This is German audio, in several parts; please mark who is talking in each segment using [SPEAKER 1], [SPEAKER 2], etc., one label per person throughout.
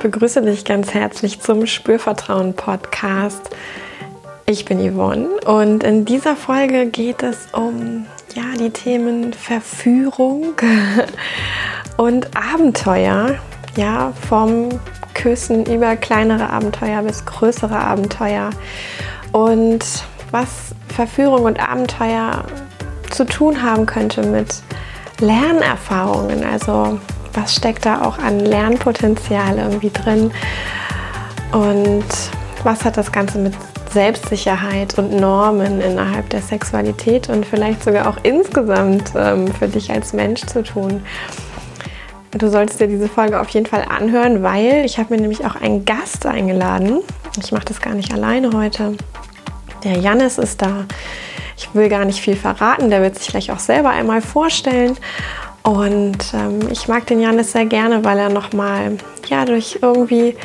[SPEAKER 1] begrüße dich ganz herzlich zum Spürvertrauen Podcast. Ich bin Yvonne und in dieser Folge geht es um ja, die Themen Verführung und Abenteuer. Ja, vom Küssen über kleinere Abenteuer bis größere Abenteuer. Und was Verführung und Abenteuer zu tun haben könnte mit Lernerfahrungen. Also was steckt da auch an Lernpotenzial irgendwie drin und was hat das Ganze mit Selbstsicherheit und Normen innerhalb der Sexualität und vielleicht sogar auch insgesamt ähm, für dich als Mensch zu tun. Du solltest dir diese Folge auf jeden Fall anhören, weil ich habe mir nämlich auch einen Gast eingeladen. Ich mache das gar nicht alleine heute. Der Jannis ist da. Ich will gar nicht viel verraten, der wird sich gleich auch selber einmal vorstellen. Und ähm, ich mag den Janis sehr gerne, weil er nochmal ja, durch irgendwie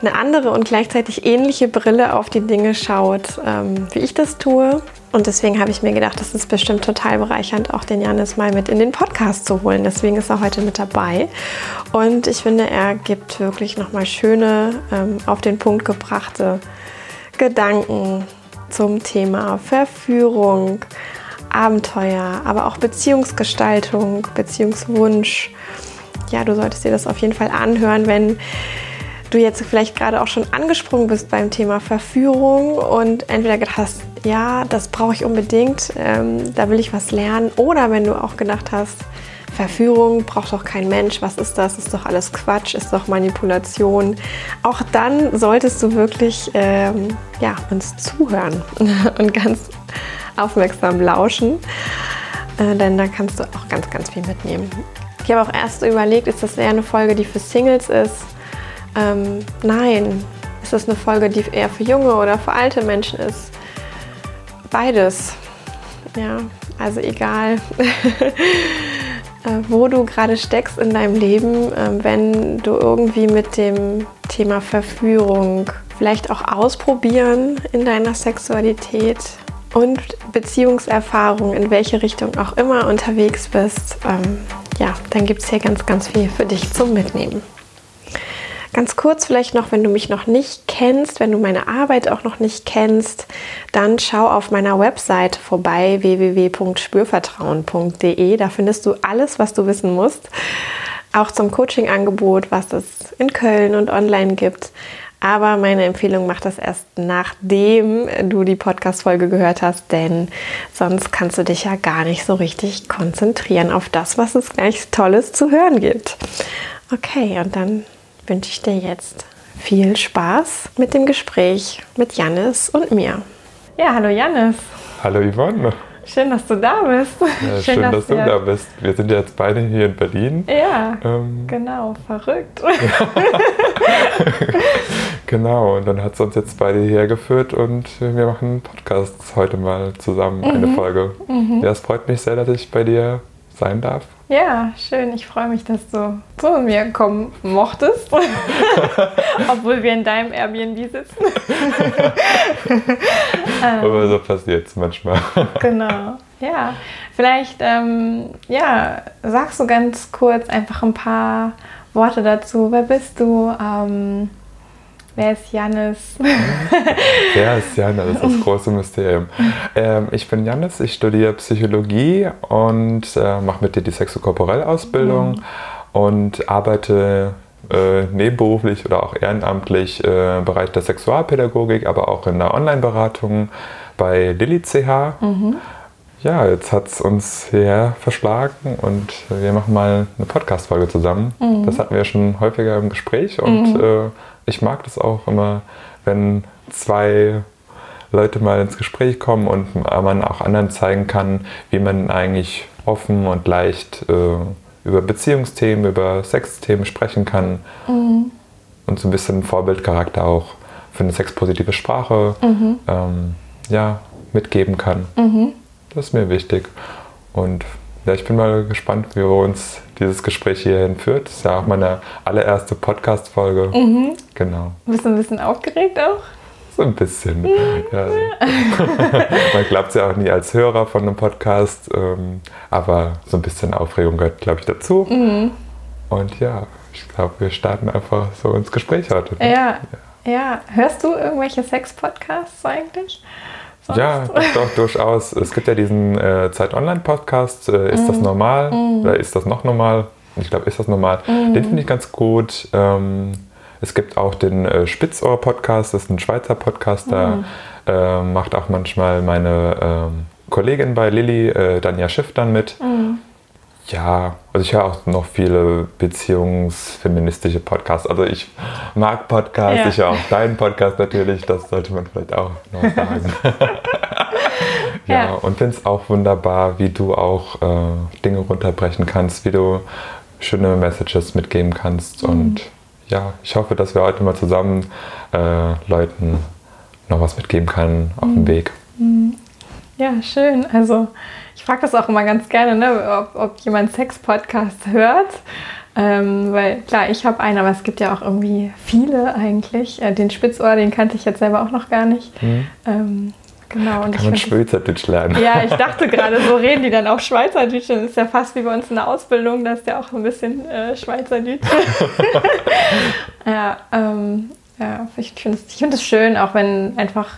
[SPEAKER 1] eine andere und gleichzeitig ähnliche Brille auf die Dinge schaut, ähm, wie ich das tue. Und deswegen habe ich mir gedacht, das ist bestimmt total bereichernd, auch den Janis mal mit in den Podcast zu holen. Deswegen ist er heute mit dabei. Und ich finde, er gibt wirklich nochmal schöne, ähm, auf den Punkt gebrachte Gedanken zum Thema Verführung, Abenteuer, aber auch Beziehungsgestaltung, Beziehungswunsch. Ja, du solltest dir das auf jeden Fall anhören, wenn du jetzt vielleicht gerade auch schon angesprungen bist beim Thema Verführung und entweder gedacht hast, ja, das brauche ich unbedingt, ähm, da will ich was lernen, oder wenn du auch gedacht hast, Verführung braucht doch kein Mensch, was ist das? Ist doch alles Quatsch, ist doch Manipulation. Auch dann solltest du wirklich ähm, ja, uns zuhören und ganz aufmerksam lauschen, äh, denn da kannst du auch ganz, ganz viel mitnehmen. Ich habe auch erst überlegt, ist das eher eine Folge, die für Singles ist? Ähm, nein. Ist das eine Folge, die eher für junge oder für alte Menschen ist? Beides. Ja, also egal, äh, wo du gerade steckst in deinem Leben, äh, wenn du irgendwie mit dem Thema Verführung, vielleicht auch ausprobieren in deiner Sexualität und Beziehungserfahrung, in welche Richtung auch immer unterwegs bist, ähm, ja, dann gibt es hier ganz, ganz viel für dich zum Mitnehmen. Ganz kurz vielleicht noch, wenn du mich noch nicht kennst, wenn du meine Arbeit auch noch nicht kennst, dann schau auf meiner Website vorbei www.spürvertrauen.de. Da findest du alles, was du wissen musst. Auch zum Coaching-Angebot, was es in Köln und online gibt. Aber meine Empfehlung macht das erst nachdem du die Podcast-Folge gehört hast, denn sonst kannst du dich ja gar nicht so richtig konzentrieren auf das, was es gleich Tolles zu hören gibt. Okay, und dann wünsche ich dir jetzt viel Spaß mit dem Gespräch mit Jannis und mir. Ja, hallo Jannis.
[SPEAKER 2] Hallo Yvonne.
[SPEAKER 1] Schön, dass du da bist.
[SPEAKER 2] Ja, schön, schön, dass, dass du da bist. Wir sind jetzt beide hier in Berlin.
[SPEAKER 1] Ja, ähm, genau, verrückt.
[SPEAKER 2] genau, und dann hat es uns jetzt beide hierher geführt und wir machen einen Podcast heute mal zusammen, mhm. eine Folge. Mhm. Ja, es freut mich sehr, dass ich bei dir sein darf.
[SPEAKER 1] Ja, schön. Ich freue mich, dass du zu mir kommen mochtest, obwohl wir in deinem Airbnb sitzen.
[SPEAKER 2] Aber so passiert es manchmal.
[SPEAKER 1] genau. Ja, vielleicht ähm, ja, sagst du ganz kurz einfach ein paar Worte dazu. Wer bist du? Ähm, Wer ist Jannis?
[SPEAKER 2] Wer ist Jannis? Das ist das große Mysterium. Ähm, ich bin Jannis, ich studiere Psychologie und äh, mache mit dir die Sexokorporell-Ausbildung mhm. und arbeite äh, nebenberuflich oder auch ehrenamtlich äh, im Bereich der Sexualpädagogik, aber auch in der Online-Beratung bei Lilly CH. Mhm. Ja, jetzt hat es uns hierher verschlagen und wir machen mal eine Podcast-Folge zusammen. Mhm. Das hatten wir schon häufiger im Gespräch und mhm. äh, ich mag das auch immer, wenn zwei Leute mal ins Gespräch kommen und man auch anderen zeigen kann, wie man eigentlich offen und leicht äh, über Beziehungsthemen, über Sexthemen sprechen kann. Mhm. Und so ein bisschen Vorbildcharakter auch für eine sexpositive Sprache mhm. ähm, ja, mitgeben kann. Mhm. Das ist mir wichtig. Und ja, ich bin mal gespannt, wie uns dieses Gespräch hierhin führt. Das ist ja auch meine allererste Podcast-Folge. Mhm. Genau.
[SPEAKER 1] Bist du ein bisschen aufgeregt auch?
[SPEAKER 2] So ein bisschen. Mhm. Ja. Man glaubt es ja auch nie als Hörer von einem Podcast, ähm, aber so ein bisschen Aufregung gehört, glaube ich, dazu. Mhm. Und ja, ich glaube, wir starten einfach so ins Gespräch heute.
[SPEAKER 1] Ne? Ja, ja, ja. Hörst du irgendwelche Sex-Podcasts eigentlich?
[SPEAKER 2] Sonst? Ja, doch, doch, durchaus. Es gibt ja diesen äh, Zeit-Online-Podcast. Äh, ist mm. das mhm. normal? Mm. Oder ist das noch normal? Ich glaube, ist das normal. Mm. Den finde ich ganz gut. Ähm, es gibt auch den äh, Spitzohr-Podcast, das ist ein Schweizer Podcast, da mhm. äh, macht auch manchmal meine ähm, Kollegin bei Lilly, äh, Danja Schiff, dann mit. Ja, also ich höre auch noch viele beziehungsfeministische Podcasts. Also ich mag Podcasts, ja. ich höre auch deinen Podcast natürlich, das sollte man vielleicht auch noch sagen. ja, ja, und finde es auch wunderbar, wie du auch äh, Dinge runterbrechen kannst, wie du schöne Messages mitgeben kannst. Mhm. Und ja, ich hoffe, dass wir heute mal zusammen äh, Leuten noch was mitgeben können auf mhm. dem Weg. Mhm.
[SPEAKER 1] Ja, schön. Also frage das auch immer ganz gerne, ne, ob, ob jemand Sex-Podcast hört. Ähm, weil klar, ich habe einen, aber es gibt ja auch irgendwie viele eigentlich. Äh, den Spitzohr, den kannte ich jetzt selber auch noch gar nicht. Mhm. Ähm, genau.
[SPEAKER 2] Und Kann man Schweizerdeutsch lernen.
[SPEAKER 1] Ja, ich dachte gerade, so reden die dann auch Schweizerdeutsch. Das ist ja fast wie bei uns in der Ausbildung, da ist ja auch ein bisschen äh, Schweizerdeutsch. ja, ähm, ja, ich finde es find schön, auch wenn einfach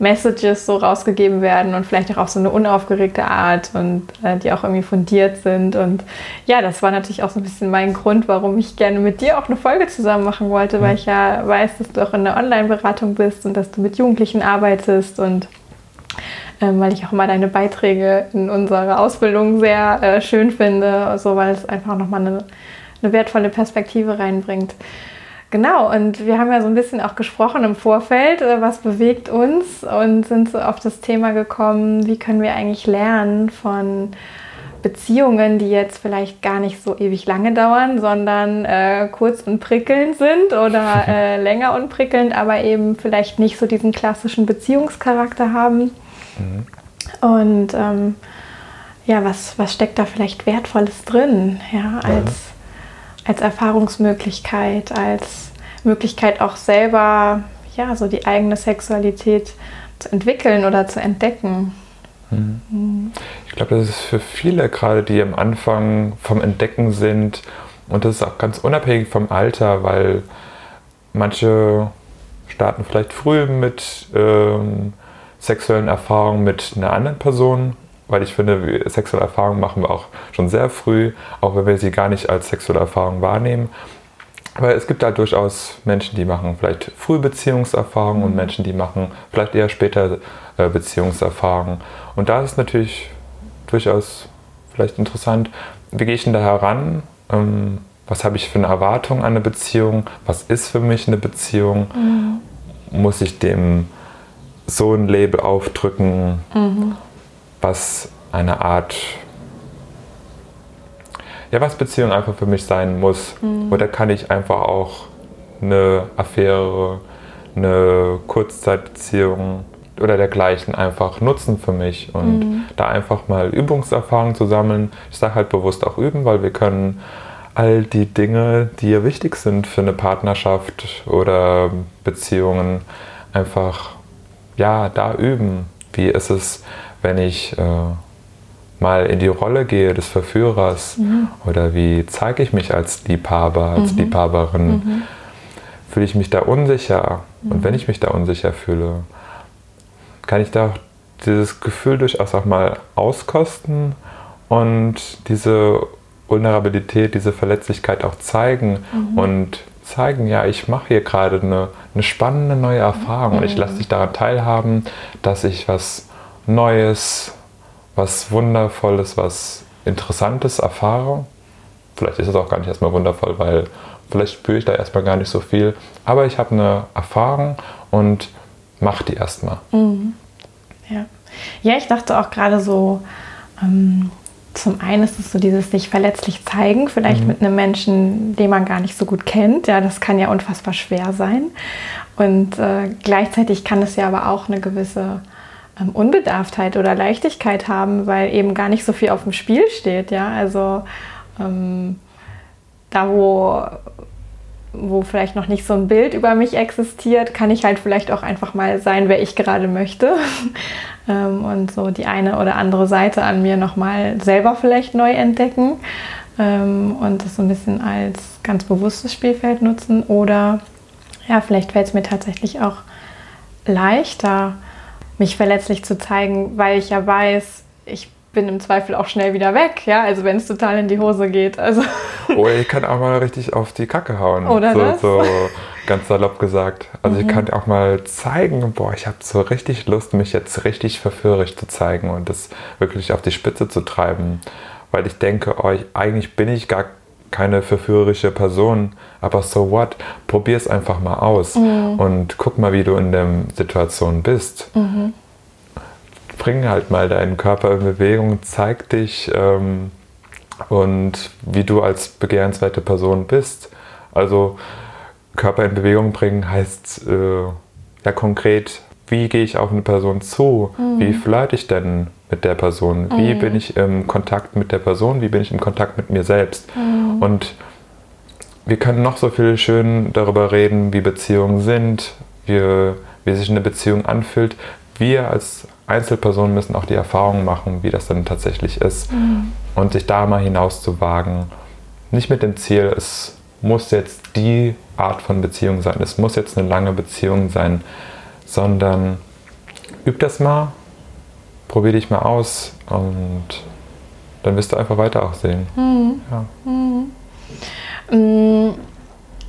[SPEAKER 1] Messages so rausgegeben werden und vielleicht auch auf so eine unaufgeregte Art und äh, die auch irgendwie fundiert sind. Und ja, das war natürlich auch so ein bisschen mein Grund, warum ich gerne mit dir auch eine Folge zusammen machen wollte, weil ich ja weiß, dass du auch in der Online-Beratung bist und dass du mit Jugendlichen arbeitest und ähm, weil ich auch immer deine Beiträge in unserer Ausbildung sehr äh, schön finde, so weil es einfach nochmal eine, eine wertvolle Perspektive reinbringt. Genau, und wir haben ja so ein bisschen auch gesprochen im Vorfeld, äh, was bewegt uns und sind so auf das Thema gekommen, wie können wir eigentlich lernen von Beziehungen, die jetzt vielleicht gar nicht so ewig lange dauern, sondern äh, kurz und prickelnd sind oder äh, länger und prickelnd, aber eben vielleicht nicht so diesen klassischen Beziehungscharakter haben. Mhm. Und ähm, ja, was, was steckt da vielleicht Wertvolles drin, ja, als als Erfahrungsmöglichkeit, als Möglichkeit auch selber ja, so die eigene Sexualität zu entwickeln oder zu entdecken.
[SPEAKER 2] Mhm. Mhm. Ich glaube, das ist für viele gerade, die am Anfang vom Entdecken sind und das ist auch ganz unabhängig vom Alter, weil manche starten vielleicht früh mit ähm, sexuellen Erfahrungen mit einer anderen Person weil ich finde, sexuelle Erfahrungen machen wir auch schon sehr früh, auch wenn wir sie gar nicht als sexuelle Erfahrung wahrnehmen. Aber es gibt halt durchaus Menschen, die machen vielleicht früh Beziehungserfahrungen und mhm. Menschen, die machen vielleicht eher später äh, Beziehungserfahrungen. Und da ist es natürlich durchaus vielleicht interessant, wie gehe ich denn da heran? Ähm, was habe ich für eine Erwartung an eine Beziehung? Was ist für mich eine Beziehung? Mhm. Muss ich dem so ein Label aufdrücken? Mhm was eine Art, ja, was Beziehung einfach für mich sein muss. Mhm. Oder kann ich einfach auch eine Affäre, eine Kurzzeitbeziehung oder dergleichen einfach nutzen für mich und mhm. da einfach mal Übungserfahrung zu sammeln. Ich sage halt bewusst auch üben, weil wir können all die Dinge, die hier wichtig sind für eine Partnerschaft oder Beziehungen, einfach ja da üben. Wie ist es, wenn ich äh, mal in die Rolle gehe des Verführers mhm. oder wie zeige ich mich als Liebhaber, als mhm. Liebhaberin, mhm. fühle ich mich da unsicher. Und mhm. wenn ich mich da unsicher fühle, kann ich da dieses Gefühl durchaus auch mal auskosten und diese Vulnerabilität, diese Verletzlichkeit auch zeigen mhm. und zeigen, ja, ich mache hier gerade eine, eine spannende neue Erfahrung und ich lasse dich daran teilhaben, dass ich was Neues, was Wundervolles, was Interessantes erfahre. Vielleicht ist es auch gar nicht erstmal wundervoll, weil vielleicht spüre ich da erstmal gar nicht so viel. Aber ich habe eine Erfahrung und mache die erstmal. Mhm.
[SPEAKER 1] Ja. ja, ich dachte auch gerade so, ähm, zum einen ist es so dieses sich verletzlich zeigen, vielleicht mhm. mit einem Menschen, den man gar nicht so gut kennt. Ja, das kann ja unfassbar schwer sein. Und äh, gleichzeitig kann es ja aber auch eine gewisse Unbedarftheit oder Leichtigkeit haben, weil eben gar nicht so viel auf dem Spiel steht. Ja? Also ähm, da, wo, wo vielleicht noch nicht so ein Bild über mich existiert, kann ich halt vielleicht auch einfach mal sein, wer ich gerade möchte. ähm, und so die eine oder andere Seite an mir nochmal selber vielleicht neu entdecken. ähm, und das so ein bisschen als ganz bewusstes Spielfeld nutzen oder ja, vielleicht fällt es mir tatsächlich auch leichter, mich verletzlich zu zeigen, weil ich ja weiß, ich bin im Zweifel auch schnell wieder weg, ja, also wenn es total in die Hose geht. Also.
[SPEAKER 2] Oh, ich kann auch mal richtig auf die Kacke hauen.
[SPEAKER 1] Oder
[SPEAKER 2] so,
[SPEAKER 1] das?
[SPEAKER 2] so ganz salopp gesagt. Also
[SPEAKER 1] Mhm.
[SPEAKER 2] ich kann auch mal zeigen, boah, ich habe so richtig Lust, mich jetzt richtig verführerisch zu zeigen und das wirklich auf die Spitze zu treiben. Weil ich denke, oh, ich, eigentlich bin ich gar keine verführerische Person, aber so what? Probier es einfach mal aus
[SPEAKER 1] Mhm.
[SPEAKER 2] und guck mal, wie du in der Situation bist.
[SPEAKER 1] Mhm.
[SPEAKER 2] Bring halt mal deinen Körper in Bewegung, zeig dich ähm, und wie du als begehrenswerte Person bist. Also Körper in Bewegung bringen heißt äh, ja konkret, wie gehe ich auf eine Person zu? Wie flirte ich denn mit der Person? Wie bin ich im Kontakt mit der Person? Wie bin ich im Kontakt mit mir selbst? Und wir können noch so viel schön darüber reden, wie Beziehungen sind, wie, wie sich eine Beziehung anfühlt. Wir als Einzelpersonen müssen auch die Erfahrung machen, wie das dann tatsächlich ist. Und sich da mal hinaus zu wagen. Nicht mit dem Ziel, es muss jetzt die Art von Beziehung sein, es muss jetzt eine lange Beziehung sein, sondern üb das mal, probier dich mal aus und dann wirst du einfach weiter auch sehen. Ja.
[SPEAKER 1] Mm,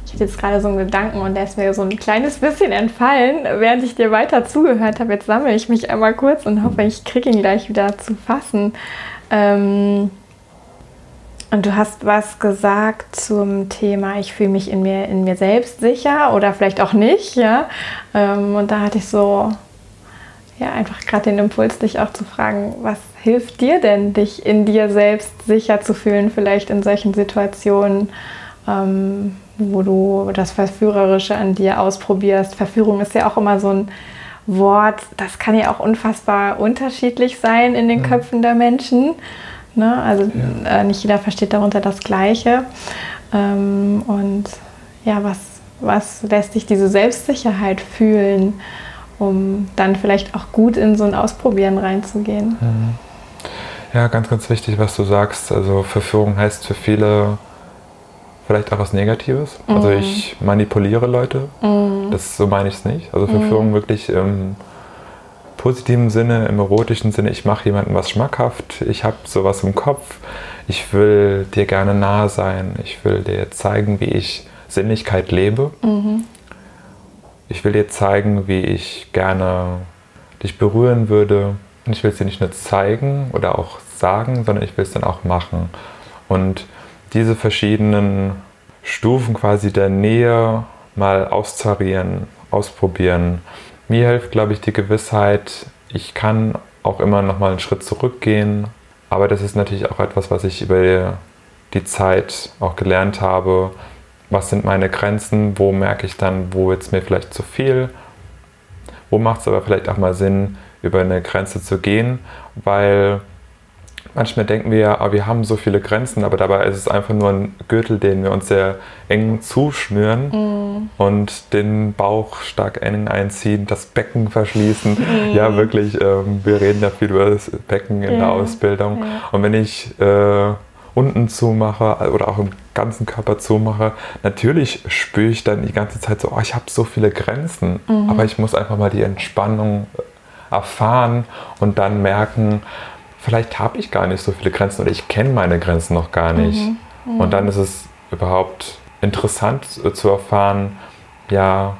[SPEAKER 1] Ich hatte jetzt gerade so einen Gedanken und der ist mir so ein kleines bisschen entfallen, während ich dir weiter zugehört habe. Jetzt sammle ich mich einmal kurz und hoffe, ich kriege ihn gleich wieder zu fassen. Ähm, und du hast was gesagt zum Thema, ich fühle mich in mir, in mir selbst sicher oder vielleicht auch nicht, ja. Ähm, und da hatte ich so, ja, einfach gerade den Impuls, dich auch zu fragen, was hilft dir denn, dich in dir selbst sicher zu fühlen, vielleicht in solchen Situationen, ähm, wo du das Verführerische an dir ausprobierst. Verführung ist ja auch immer so ein Wort, das kann ja auch unfassbar unterschiedlich sein in den Köpfen der Menschen. Ne? Also äh, nicht jeder versteht darunter das Gleiche. Ähm, und ja, was, was lässt dich diese Selbstsicherheit fühlen, um dann vielleicht auch gut in so ein Ausprobieren reinzugehen?
[SPEAKER 2] Ja, ganz, ganz wichtig, was du sagst. Also Verführung heißt für viele vielleicht auch was Negatives. Also ich manipuliere Leute. Das so meine ich es nicht. Also Verführung wirklich im positiven Sinne, im erotischen Sinne. Ich mache jemandem was schmackhaft. Ich habe sowas im Kopf. Ich will dir gerne nahe sein. Ich will dir zeigen, wie ich Sinnlichkeit lebe. Ich will dir zeigen, wie ich gerne dich berühren würde. Und ich will es dir nicht nur zeigen oder auch sagen, sondern ich will es dann auch machen. Und diese verschiedenen Stufen quasi der Nähe mal austarieren, ausprobieren. Mir hilft, glaube ich, die Gewissheit, ich kann auch immer noch mal einen Schritt zurückgehen. Aber das ist natürlich auch etwas, was ich über die Zeit auch gelernt habe. Was sind meine Grenzen? Wo merke ich dann, wo wird es mir vielleicht zu viel? Wo macht es aber vielleicht auch mal Sinn, über eine Grenze zu gehen? Weil manchmal denken wir ja, ah, wir haben so viele Grenzen, aber dabei ist es einfach nur ein Gürtel, den wir uns sehr eng zuschnüren und den Bauch stark eng einziehen, das Becken verschließen. Ja, wirklich, ähm, wir reden ja viel über das Becken in
[SPEAKER 1] Ja,
[SPEAKER 2] der Ausbildung.
[SPEAKER 1] ja.
[SPEAKER 2] Und wenn ich äh, unten zumache oder auch im ganzen Körper zumache, natürlich spüre ich dann die ganze Zeit so, oh, ich habe so viele Grenzen, aber ich muss einfach mal die Entspannung erfahren und dann merken, vielleicht habe ich gar nicht so viele Grenzen oder ich kenne meine Grenzen noch gar nicht. Und dann ist es überhaupt interessant äh, zu erfahren, ja,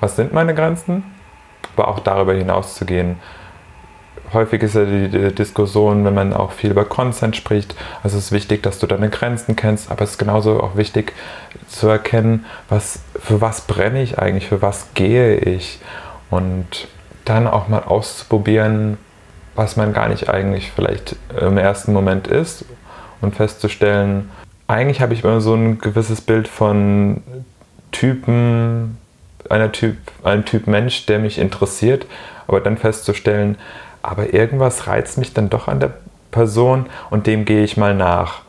[SPEAKER 2] was sind meine Grenzen, aber auch darüber hinaus zu gehen. Häufig ist ja die, Diskussion, wenn man auch viel über Consent spricht, also es ist wichtig, dass du deine Grenzen kennst, aber es ist genauso auch wichtig zu erkennen, was, für was brenne ich eigentlich, für was gehe ich? Und dann auch mal auszuprobieren, was man gar nicht eigentlich vielleicht im ersten Moment ist und festzustellen, eigentlich habe ich immer so ein gewisses Bild von Typen, einer Typ, einem Typ Mensch, der mich interessiert, aber dann festzustellen, aber irgendwas reizt mich dann doch an der Person und dem gehe ich mal nach.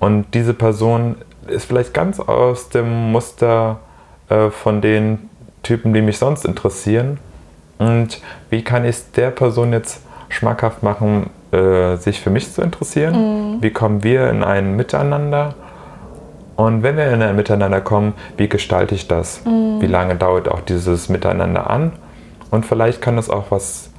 [SPEAKER 2] Und diese Person ist vielleicht ganz aus dem Muster äh, von den Typen, die mich sonst interessieren. Und wie kann ich es der Person jetzt schmackhaft machen, äh, sich für mich zu interessieren? Wie kommen wir in ein Miteinander? Und wenn wir in ein Miteinander kommen, wie gestalte ich das? Mhm. Wie lange dauert auch dieses Miteinander an? Und vielleicht kann es auch was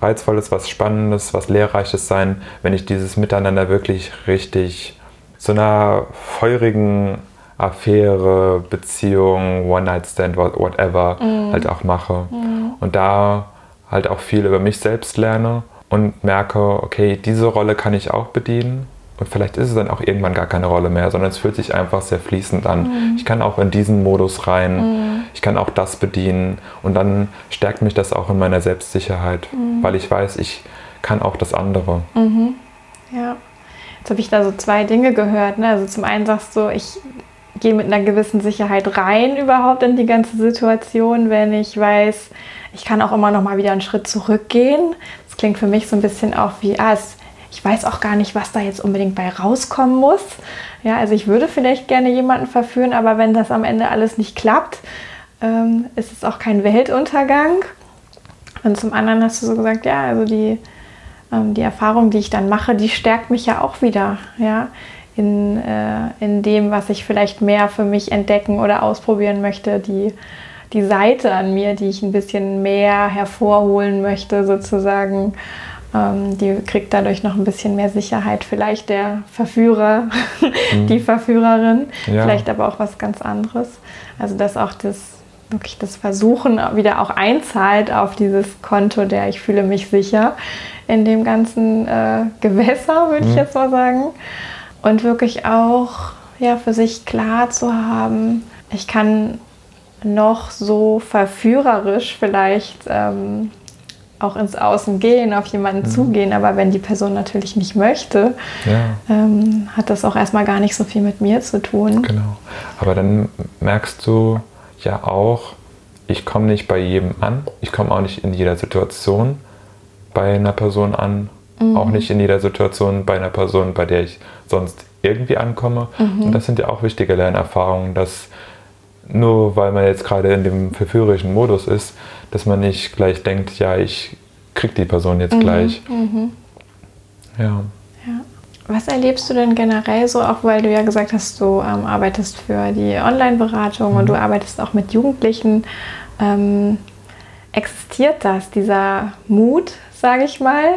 [SPEAKER 2] Reizvolles, was Spannendes, was Lehrreiches sein, wenn ich dieses Miteinander wirklich richtig zu einer feurigen Affäre, Beziehung, One-Night-Stand, whatever, mhm. halt auch mache. Mhm. Und da halt auch viel über mich selbst lerne und merke, okay, diese Rolle kann ich auch bedienen. Und vielleicht ist es dann auch irgendwann gar keine Rolle mehr, sondern es fühlt sich einfach sehr fließend an. Mhm. Ich kann auch in diesen Modus rein, mhm. ich kann auch das bedienen und dann stärkt mich das auch in meiner Selbstsicherheit, mhm. weil ich weiß, ich kann auch das andere.
[SPEAKER 1] Mhm. Ja. Jetzt habe ich da so zwei Dinge gehört. Ne? Also zum einen sagst du, ich gehe mit einer gewissen Sicherheit rein überhaupt in die ganze Situation, wenn ich weiß, ich kann auch immer noch mal wieder einen Schritt zurückgehen. Das klingt für mich so ein bisschen auch wie, ah, es, ich weiß auch gar nicht, was da jetzt unbedingt bei rauskommen muss. Ja, also ich würde vielleicht gerne jemanden verführen, aber wenn das am Ende alles nicht klappt, ähm, ist es auch kein Weltuntergang. Und zum anderen hast du so gesagt, ja, also die ähm, die Erfahrung, die ich dann mache, die stärkt mich ja auch wieder, ja, in, äh, in dem, was ich vielleicht mehr für mich entdecken oder ausprobieren möchte, die, die Seite an mir, die ich ein bisschen mehr hervorholen möchte, sozusagen, die kriegt dadurch noch ein bisschen mehr Sicherheit. Vielleicht der Verführer, mhm. die Verführerin, ja. vielleicht aber auch was ganz anderes. Also, dass auch das wirklich das Versuchen wieder auch einzahlt auf dieses Konto, der ich fühle mich sicher in dem ganzen äh, Gewässer, würde mhm. ich jetzt mal sagen. Und wirklich auch ja, für sich klar zu haben, ich kann noch so verführerisch vielleicht ähm, auch ins Außen gehen, auf jemanden mhm. zugehen, aber wenn die Person natürlich nicht möchte, ja. ähm, hat das auch erstmal gar nicht so viel mit mir zu tun.
[SPEAKER 2] Genau. Aber dann merkst du ja auch, ich komme nicht bei jedem an, ich komme auch nicht in jeder Situation bei einer Person an, mhm. auch nicht in jeder Situation bei einer Person, bei der ich sonst irgendwie ankomme. Mhm. Und das sind ja auch wichtige Lernerfahrungen, dass nur weil man jetzt gerade in dem verführerischen Modus ist, dass man nicht gleich denkt, ja, ich krieg die Person jetzt mhm. gleich. Mhm.
[SPEAKER 1] Ja. ja. Was erlebst du denn generell so, auch weil du ja gesagt hast, du ähm, arbeitest für die Online-Beratung und mhm. du arbeitest auch mit Jugendlichen. Ähm, existiert das, dieser Mut, sage ich mal.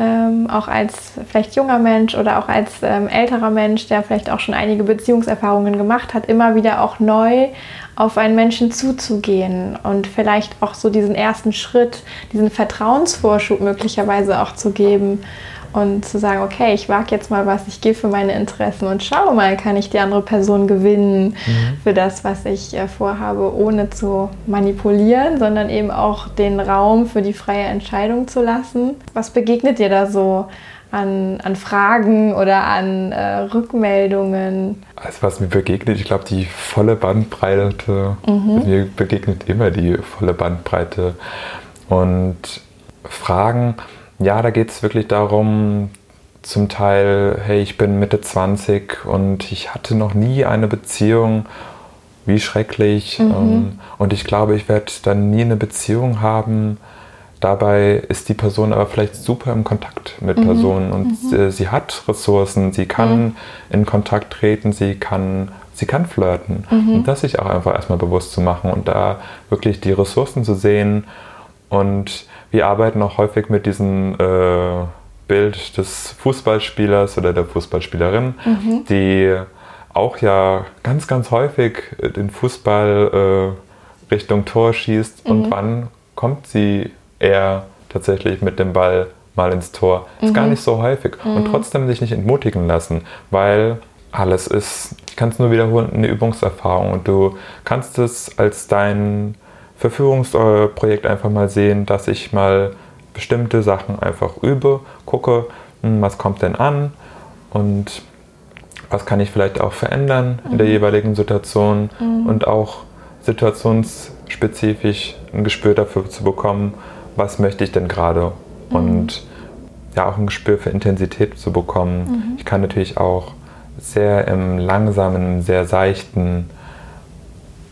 [SPEAKER 1] Ähm, auch als vielleicht junger Mensch oder auch als ähm, älterer Mensch, der vielleicht auch schon einige Beziehungserfahrungen gemacht hat, immer wieder auch neu auf einen Menschen zuzugehen und vielleicht auch so diesen ersten Schritt, diesen Vertrauensvorschub möglicherweise auch zu geben und zu sagen, okay, ich wage jetzt mal was, ich gehe für meine Interessen und schaue mal, kann ich die andere Person gewinnen mhm. für das, was ich äh, vorhabe, ohne zu manipulieren, sondern eben auch den Raum für die freie Entscheidung zu lassen. Was begegnet dir da so? An, an, Fragen oder an äh, Rückmeldungen?
[SPEAKER 2] Also was mir begegnet, ich glaube die volle Bandbreite, mhm. mir begegnet immer die volle Bandbreite und Fragen, ja, da geht es wirklich darum, zum Teil, hey, ich bin Mitte 20 und ich hatte noch nie eine Beziehung, wie schrecklich. Mhm. Ähm, und ich glaube, ich werde dann nie eine Beziehung haben. Dabei ist die Person aber vielleicht super im Kontakt mit mhm. Personen und mhm. sie hat Ressourcen, sie kann mhm. in Kontakt treten, sie kann, sie kann flirten. Mhm. Und das sich auch einfach erstmal bewusst zu machen und da wirklich die Ressourcen zu sehen und wir arbeiten auch häufig mit diesem äh, Bild des Fußballspielers oder der Fußballspielerin, mhm. die auch ja ganz, ganz häufig den Fußball äh, Richtung Tor schießt. Mhm. Und wann kommt sie eher tatsächlich mit dem Ball mal ins Tor? Ist gar mhm. nicht so häufig. Und mhm. trotzdem sich nicht entmutigen lassen, weil alles ist, ich kann es nur wiederholen, eine Übungserfahrung. Und du kannst es als dein Verführungsprojekt einfach mal sehen, dass ich mal bestimmte Sachen einfach übe, gucke, hm, was kommt denn an und was kann ich vielleicht auch verändern in der mhm. jeweiligen Situation mhm. und auch situationsspezifisch ein Gespür dafür zu bekommen, was möchte ich denn gerade mhm. und ja auch ein Gespür für Intensität zu bekommen. Mhm. Ich kann natürlich auch sehr im langsamen, sehr seichten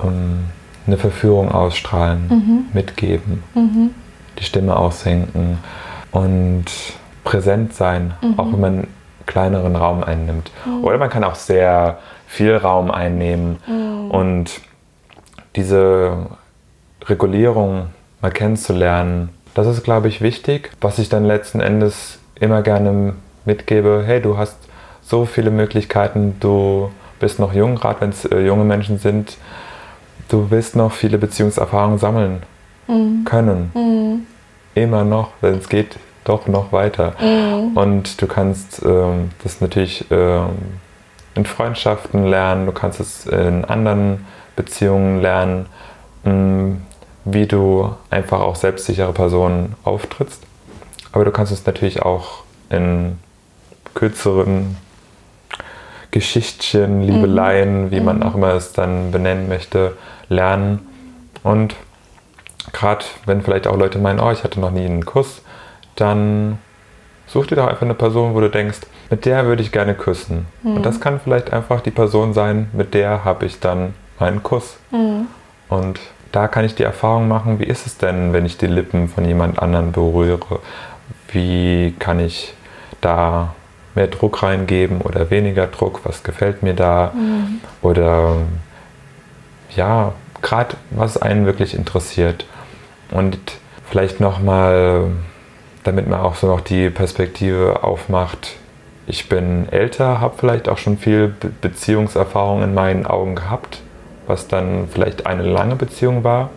[SPEAKER 2] ähm, eine Verführung ausstrahlen, mhm. mitgeben, mhm. die Stimme aussenken und präsent sein, mhm. auch wenn man kleineren Raum einnimmt. Mhm. Oder man kann auch sehr viel Raum einnehmen mhm. und diese Regulierung mal kennenzulernen, das ist, glaube ich, wichtig. Was ich dann letzten Endes immer gerne mitgebe, hey, du hast so viele Möglichkeiten, du bist noch jung, gerade wenn es äh, junge Menschen sind, du willst noch viele Beziehungserfahrungen sammeln mhm. können. Mhm. Immer noch, wenn es geht, doch noch weiter. Mhm. Und du kannst ähm, das natürlich ähm, in Freundschaften lernen, du kannst es in anderen Beziehungen lernen, mh, mm, wie du einfach auch selbstsichere Personen auftrittst. Aber du kannst es natürlich auch in kürzeren Geschichtchen, Liebeleien, mhm. wie man mhm. auch immer es dann benennen möchte, lernen. Und gerade wenn vielleicht auch Leute meinen, oh, ich hatte noch nie einen Kuss, dann such dir doch einfach eine Person, wo du denkst, mit der würde ich gerne küssen. Mhm. Und das kann vielleicht einfach die Person sein, mit der habe ich dann meinen Kuss. Mhm. Und da kann ich die Erfahrung machen, wie ist es denn, wenn ich die Lippen von jemand anderem berühre? Wie kann ich da mehr Druck reingeben oder weniger Druck? Was gefällt mir da? Mhm. Oder ja, gerade was einen wirklich interessiert. Und vielleicht nochmal, damit man auch so noch die Perspektive aufmacht, ich bin älter, habe vielleicht auch schon viel Beziehungserfahrung in meinen Augen gehabt, was dann vielleicht eine lange Beziehung war.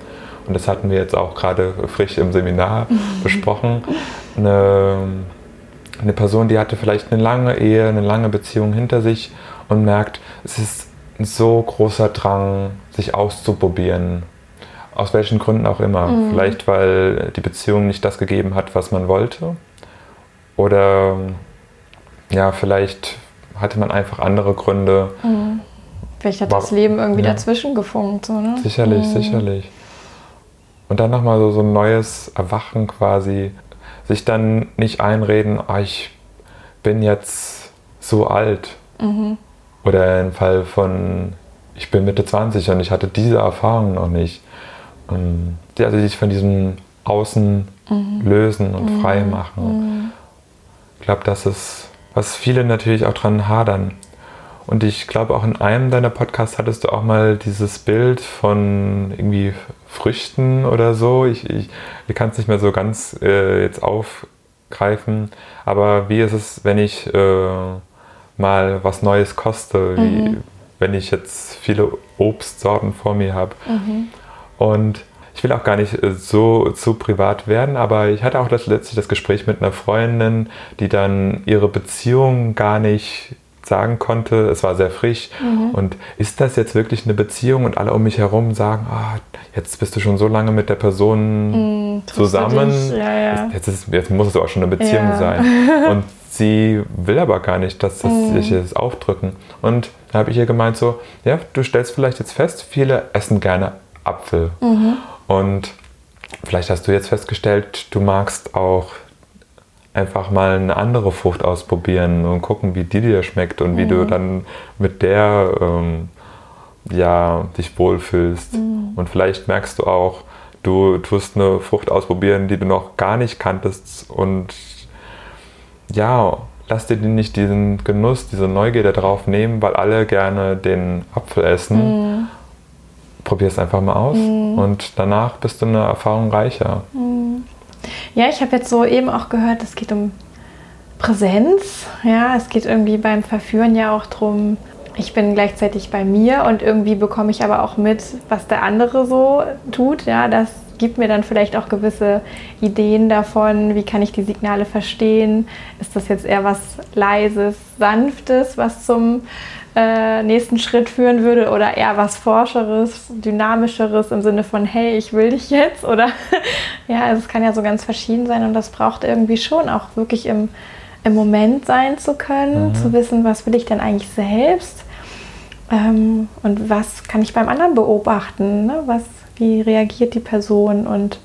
[SPEAKER 2] Und das hatten wir jetzt auch gerade frisch im Seminar besprochen. Eine, eine Person, die hatte vielleicht eine lange Ehe, eine lange Beziehung hinter sich und merkt, es ist ein so großer Drang, sich auszuprobieren. Aus welchen Gründen auch immer. Mhm. Vielleicht, weil die Beziehung nicht das gegeben hat, was man wollte. Oder ja, vielleicht hatte man einfach andere Gründe.
[SPEAKER 1] Mhm. Vielleicht hat War, das Leben irgendwie ja. dazwischen gefunkt. So, ne?
[SPEAKER 2] Sicherlich, mhm. sicherlich. Und dann nochmal so, so ein neues Erwachen quasi. Sich dann nicht einreden, oh, ich bin jetzt so alt. Mhm. Oder im Fall von, ich bin Mitte 20 und ich hatte diese Erfahrung noch nicht. Und also sich von diesem Außen mhm. lösen und mhm. frei machen. Mhm. Ich glaube, das ist, was viele natürlich auch dran hadern. Und ich glaube, auch in einem deiner Podcasts hattest du auch mal dieses Bild von irgendwie Früchten oder so. Ich, ich, ich kann es nicht mehr so ganz äh, jetzt aufgreifen. Aber wie ist es, wenn ich äh, mal was Neues koste, wie mhm. Wenn ich jetzt viele Obstsorten vor mir habe? Mhm. Und ich will auch gar nicht äh, so zu privat werden, aber ich hatte auch das, letztlich das Gespräch mit einer Freundin, die dann ihre Beziehung gar nicht sagen konnte. Es war sehr frisch. Mhm. Und ist das jetzt wirklich eine Beziehung? Und alle um mich herum sagen, oh, jetzt bist du schon so lange mit der Person mhm, zusammen. Ja, ja. Jetzt, ist, jetzt, muss es auch schon eine Beziehung ja. sein. Und sie will aber gar nicht, dass das mhm. sich jetzt aufdrücken. Und da habe ich ihr gemeint so, ja, du stellst vielleicht jetzt fest, viele essen gerne Apfel. Mhm. Und vielleicht hast du jetzt festgestellt, du magst auch einfach mal eine andere Frucht ausprobieren und gucken, wie die dir schmeckt und wie du mhm. dann mit der ähm, ja, dich wohlfühlst. Mhm. Und vielleicht merkst du auch, du tust eine Frucht ausprobieren, die du noch gar nicht kanntest und ja, lass dir nicht diesen Genuss, diese Neugierde darauf nehmen, weil alle gerne den Apfel essen. Mhm. Probier es einfach mal aus mhm. und danach bist du eine Erfahrung reicher.
[SPEAKER 1] Mhm. Ja, ich habe jetzt so eben auch gehört, es geht um Präsenz. Ja, es geht irgendwie beim Verführen ja auch darum, ich bin gleichzeitig bei mir und irgendwie bekomme ich aber auch mit, was der andere so tut. Ja, das gibt mir dann vielleicht auch gewisse Ideen davon, wie kann ich die Signale verstehen. Ist das jetzt eher was Leises, Sanftes, was zum äh, nächsten Schritt führen würde oder eher was Forscheres, Dynamischeres im Sinne von, hey, ich will dich jetzt oder ja, also es kann ja so ganz verschieden sein und das braucht irgendwie schon auch wirklich im, im Moment sein zu können, mhm. zu wissen, was will ich denn eigentlich selbst ähm, und was kann ich beim anderen beobachten, ne? was, wie reagiert die Person und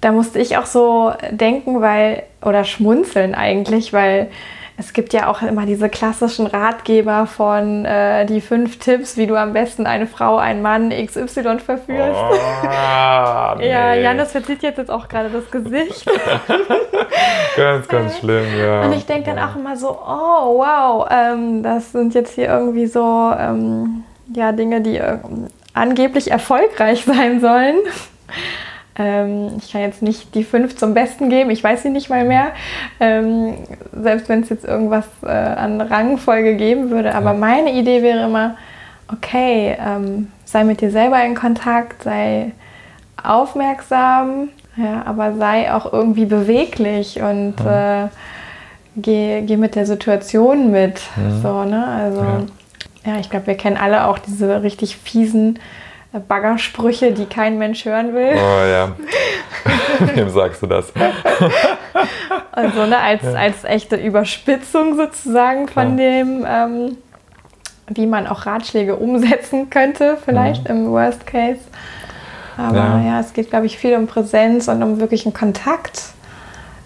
[SPEAKER 1] da musste ich auch so denken, weil, oder schmunzeln eigentlich, weil es gibt ja auch immer diese klassischen Ratgeber von äh, die fünf Tipps, wie du am besten eine Frau, einen Mann XY verführst. Oh, nee. ja, Janis verzieht jetzt, jetzt auch gerade das Gesicht.
[SPEAKER 2] ganz, ganz schlimm, ja.
[SPEAKER 1] Und ich denke dann auch immer so, oh wow, ähm, das sind jetzt hier irgendwie so ähm, ja, Dinge, die äh, angeblich erfolgreich sein sollen. Ähm, ich kann jetzt nicht die fünf zum Besten geben, ich weiß sie nicht mal mehr. Ähm, selbst wenn es jetzt irgendwas äh, an Rangfolge geben würde. Aber ja. meine Idee wäre immer, okay, ähm, sei mit dir selber in Kontakt, sei aufmerksam, ja, aber sei auch irgendwie beweglich und ja. äh, geh, geh mit der Situation mit. Mhm. So, ne? Also ja, ich glaube, wir kennen alle auch diese richtig fiesen Baggersprüche, die kein Mensch hören will.
[SPEAKER 2] Oh ja. Wem sagst du das?
[SPEAKER 1] also ne, als, ja. als echte Überspitzung sozusagen von ja. dem, ähm, wie man auch Ratschläge umsetzen könnte, vielleicht mhm. im Worst Case. Aber ja, ja es geht, glaube ich, viel um Präsenz und um wirklichen Kontakt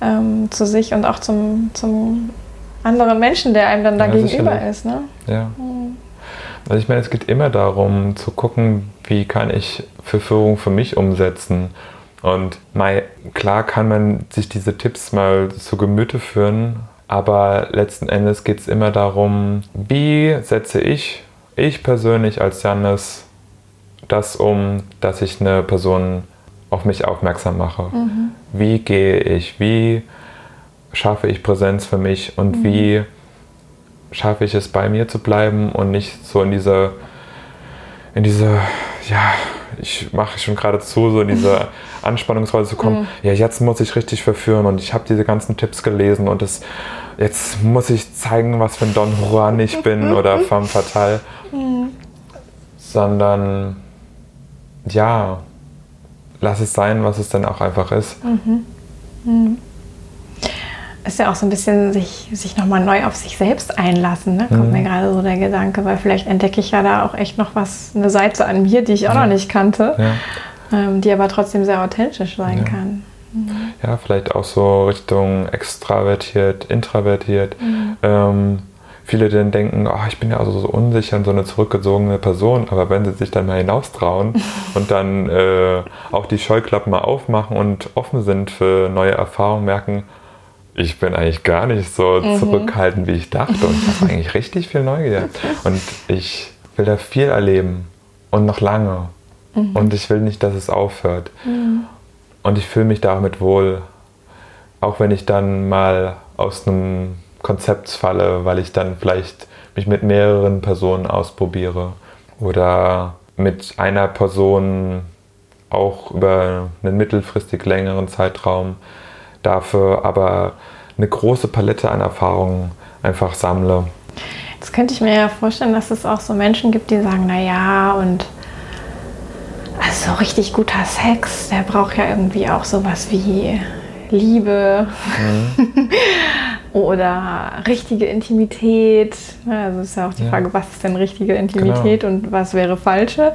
[SPEAKER 1] ähm, zu sich und auch zum, zum anderen Menschen, der einem dann da gegenüber ist. Ne?
[SPEAKER 2] Ja. Mhm. Also ich meine, es geht immer darum zu gucken, wie kann ich Verführung für mich umsetzen. Und mal, klar kann man sich diese Tipps mal zu Gemüte führen, aber letzten Endes geht es immer darum, wie setze ich, ich persönlich als Janis, das um, dass ich eine Person auf mich aufmerksam mache. Mhm. Wie gehe ich, wie schaffe ich Präsenz für mich und mhm. wie schaffe ich es, bei mir zu bleiben und nicht so in diese, in diese, ja, ich mache schon gerade zu, so in diese Anspannungsrolle zu kommen. Mhm. Ja, jetzt muss ich richtig verführen und ich habe diese ganzen Tipps gelesen und das, jetzt muss ich zeigen, was für ein Don Juan ich bin oder femme fatale. Mhm. Sondern, ja, lass es sein, was es dann auch einfach ist. Mhm.
[SPEAKER 1] mhm ist ja auch so ein bisschen sich, sich nochmal neu auf sich selbst einlassen, ne? kommt mhm. mir gerade so der Gedanke, weil vielleicht entdecke ich ja da auch echt noch was, eine Seite an mir, die ich auch ja. noch nicht kannte, ja. ähm, die aber trotzdem sehr authentisch sein ja. kann.
[SPEAKER 2] Mhm. Ja, vielleicht auch so Richtung extravertiert, introvertiert. Mhm. Ähm, viele dann denken, oh, ich bin ja also so unsicher und so eine zurückgezogene Person, aber wenn sie sich dann mal hinaustrauen und dann äh, auch die Scheuklappen mal aufmachen und offen sind für neue Erfahrungen, merken, ich bin eigentlich gar nicht so mhm. zurückhaltend, wie ich dachte. Und ich habe eigentlich richtig viel Neugier. Und ich will da viel erleben und noch lange. Mhm. Und ich will nicht, dass es aufhört. Mhm. Und ich fühle mich damit wohl, auch wenn ich dann mal aus einem Konzept falle, weil ich dann vielleicht mich mit mehreren Personen ausprobiere oder mit einer Person auch über einen mittelfristig längeren Zeitraum dafür aber eine große Palette an Erfahrungen einfach sammle.
[SPEAKER 1] Jetzt könnte ich mir ja vorstellen, dass es auch so Menschen gibt, die sagen, naja, und also richtig guter Sex, der braucht ja irgendwie auch sowas wie Liebe mhm. oder richtige Intimität. Also ist ja auch die ja. Frage, was ist denn richtige Intimität genau. und was wäre falsche.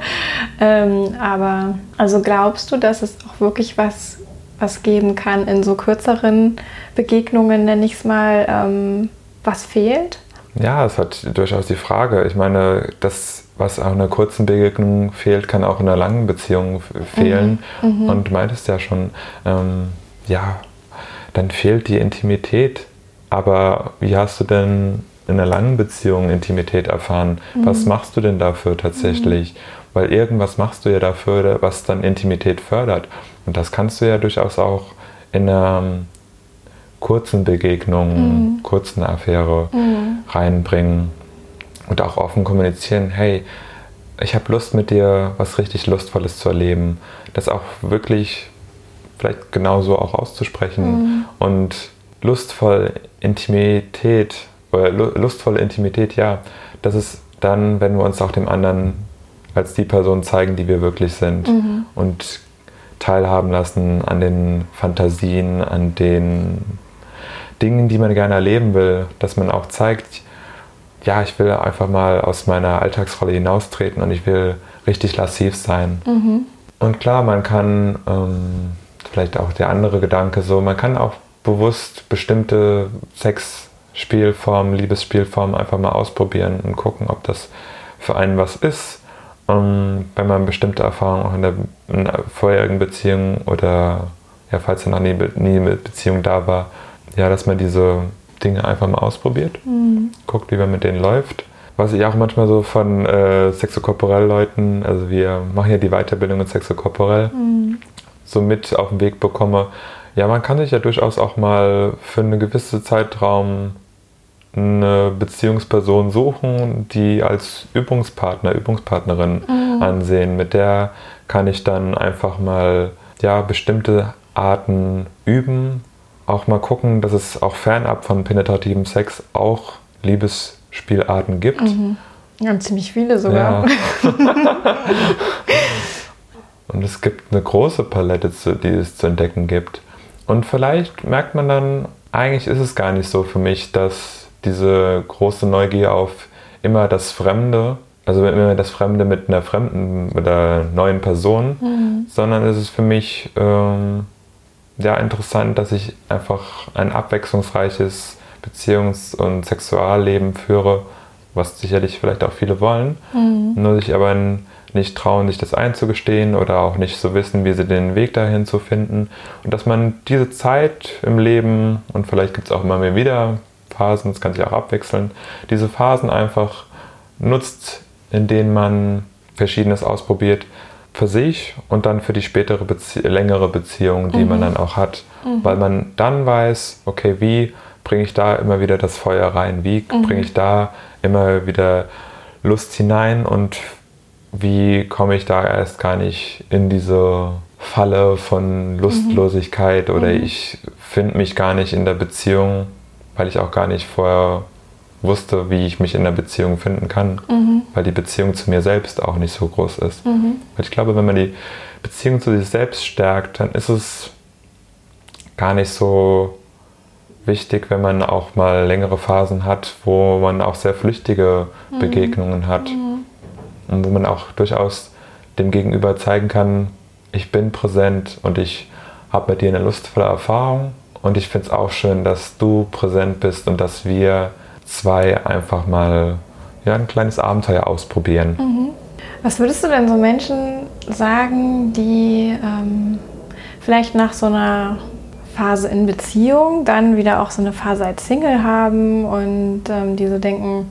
[SPEAKER 1] Ähm, aber also glaubst du, dass es auch wirklich was was geben kann in so kürzeren Begegnungen, nenne ich es mal, ähm, was fehlt?
[SPEAKER 2] Ja, es hat durchaus die Frage. Ich meine, das, was auch in einer kurzen Begegnung fehlt, kann auch in einer langen Beziehung fehlen. Mhm. Mhm. Und meintest ja schon, ähm, ja, dann fehlt die Intimität. Aber wie hast du denn in einer langen Beziehung Intimität erfahren? Mhm. Was machst du denn dafür tatsächlich? Mhm. Weil irgendwas machst du ja dafür, was dann Intimität fördert. Und das kannst du ja durchaus auch in einer kurzen Begegnung, mhm. kurzen Affäre mhm. reinbringen und auch offen kommunizieren, hey, ich habe Lust mit dir was richtig Lustvolles zu erleben. Das auch wirklich vielleicht genauso auch auszusprechen mhm. und lustvoll Intimität oder lustvolle Intimität, ja, das ist dann, wenn wir uns auch dem anderen als die Person zeigen, die wir wirklich sind mhm. und teilhaben lassen an den Fantasien, an den Dingen, die man gerne erleben will, dass man auch zeigt, ja, ich will einfach mal aus meiner Alltagsrolle hinaustreten und ich will richtig lassiv sein. Mhm. Und klar, man kann, ähm, vielleicht auch der andere Gedanke so, man kann auch bewusst bestimmte Sex Spielformen, Liebesspielformen einfach mal ausprobieren und gucken, ob das für einen was ist. Um, wenn man bestimmte Erfahrungen auch in der, in der vorherigen Beziehung oder ja, falls ja noch nie, nie eine Beziehung da war, ja, dass man diese Dinge einfach mal ausprobiert, mhm. guckt, wie man mit denen läuft. Was ich auch manchmal so von äh, Sexokorporell-Leuten, also wir machen ja die Weiterbildung in Sexokorporell, mhm. so mit auf den Weg bekomme, ja, man kann sich ja durchaus auch mal für einen gewissen Zeitraum eine Beziehungsperson suchen, die als Übungspartner, Übungspartnerin mhm. ansehen. Mit der kann ich dann einfach mal ja, bestimmte Arten üben. Auch mal gucken, dass es auch fernab von penetrativem Sex auch Liebesspielarten gibt. Mhm.
[SPEAKER 1] Ja, ziemlich viele sogar. Ja.
[SPEAKER 2] Und es gibt eine große Palette, die es zu entdecken gibt. Und vielleicht merkt man dann, eigentlich ist es gar nicht so für mich, dass diese große Neugier auf immer das Fremde, also immer das Fremde mit einer fremden oder neuen Person, mhm. sondern es ist für mich ähm, ja interessant, dass ich einfach ein abwechslungsreiches Beziehungs- und Sexualleben führe, was sicherlich vielleicht auch viele wollen, mhm. nur sich aber nicht trauen, sich das einzugestehen oder auch nicht so wissen, wie sie den Weg dahin zu finden. Und dass man diese Zeit im Leben, und vielleicht gibt es auch immer mehr wieder Phasen, das kann sich auch abwechseln, diese Phasen einfach nutzt, in denen man Verschiedenes ausprobiert für sich und dann für die spätere Bezie längere Beziehung, die mhm. man dann auch hat, mhm. weil man dann weiß, okay, wie bringe ich da immer wieder das Feuer rein, wie mhm. bringe ich da immer wieder Lust hinein und wie komme ich da erst gar nicht in diese Falle von Lustlosigkeit oder mhm. ich finde mich gar nicht in der Beziehung weil ich auch gar nicht vorher wusste, wie ich mich in der Beziehung finden kann, mhm. weil die Beziehung zu mir selbst auch nicht so groß ist. Mhm. Weil ich glaube, wenn man die Beziehung zu sich selbst stärkt, dann ist es gar nicht so wichtig, wenn man auch mal längere Phasen hat, wo man auch sehr flüchtige mhm. Begegnungen hat mhm. und wo man auch durchaus dem Gegenüber zeigen kann, ich bin präsent und ich habe mit dir eine lustvolle Erfahrung und ich finde es auch schön, dass du präsent bist und dass wir zwei einfach mal ja, ein kleines Abenteuer ausprobieren. Mhm.
[SPEAKER 1] Was würdest du denn so Menschen sagen, die ähm, vielleicht nach so einer Phase in Beziehung dann wieder auch so eine Phase als Single haben und ähm, die so denken,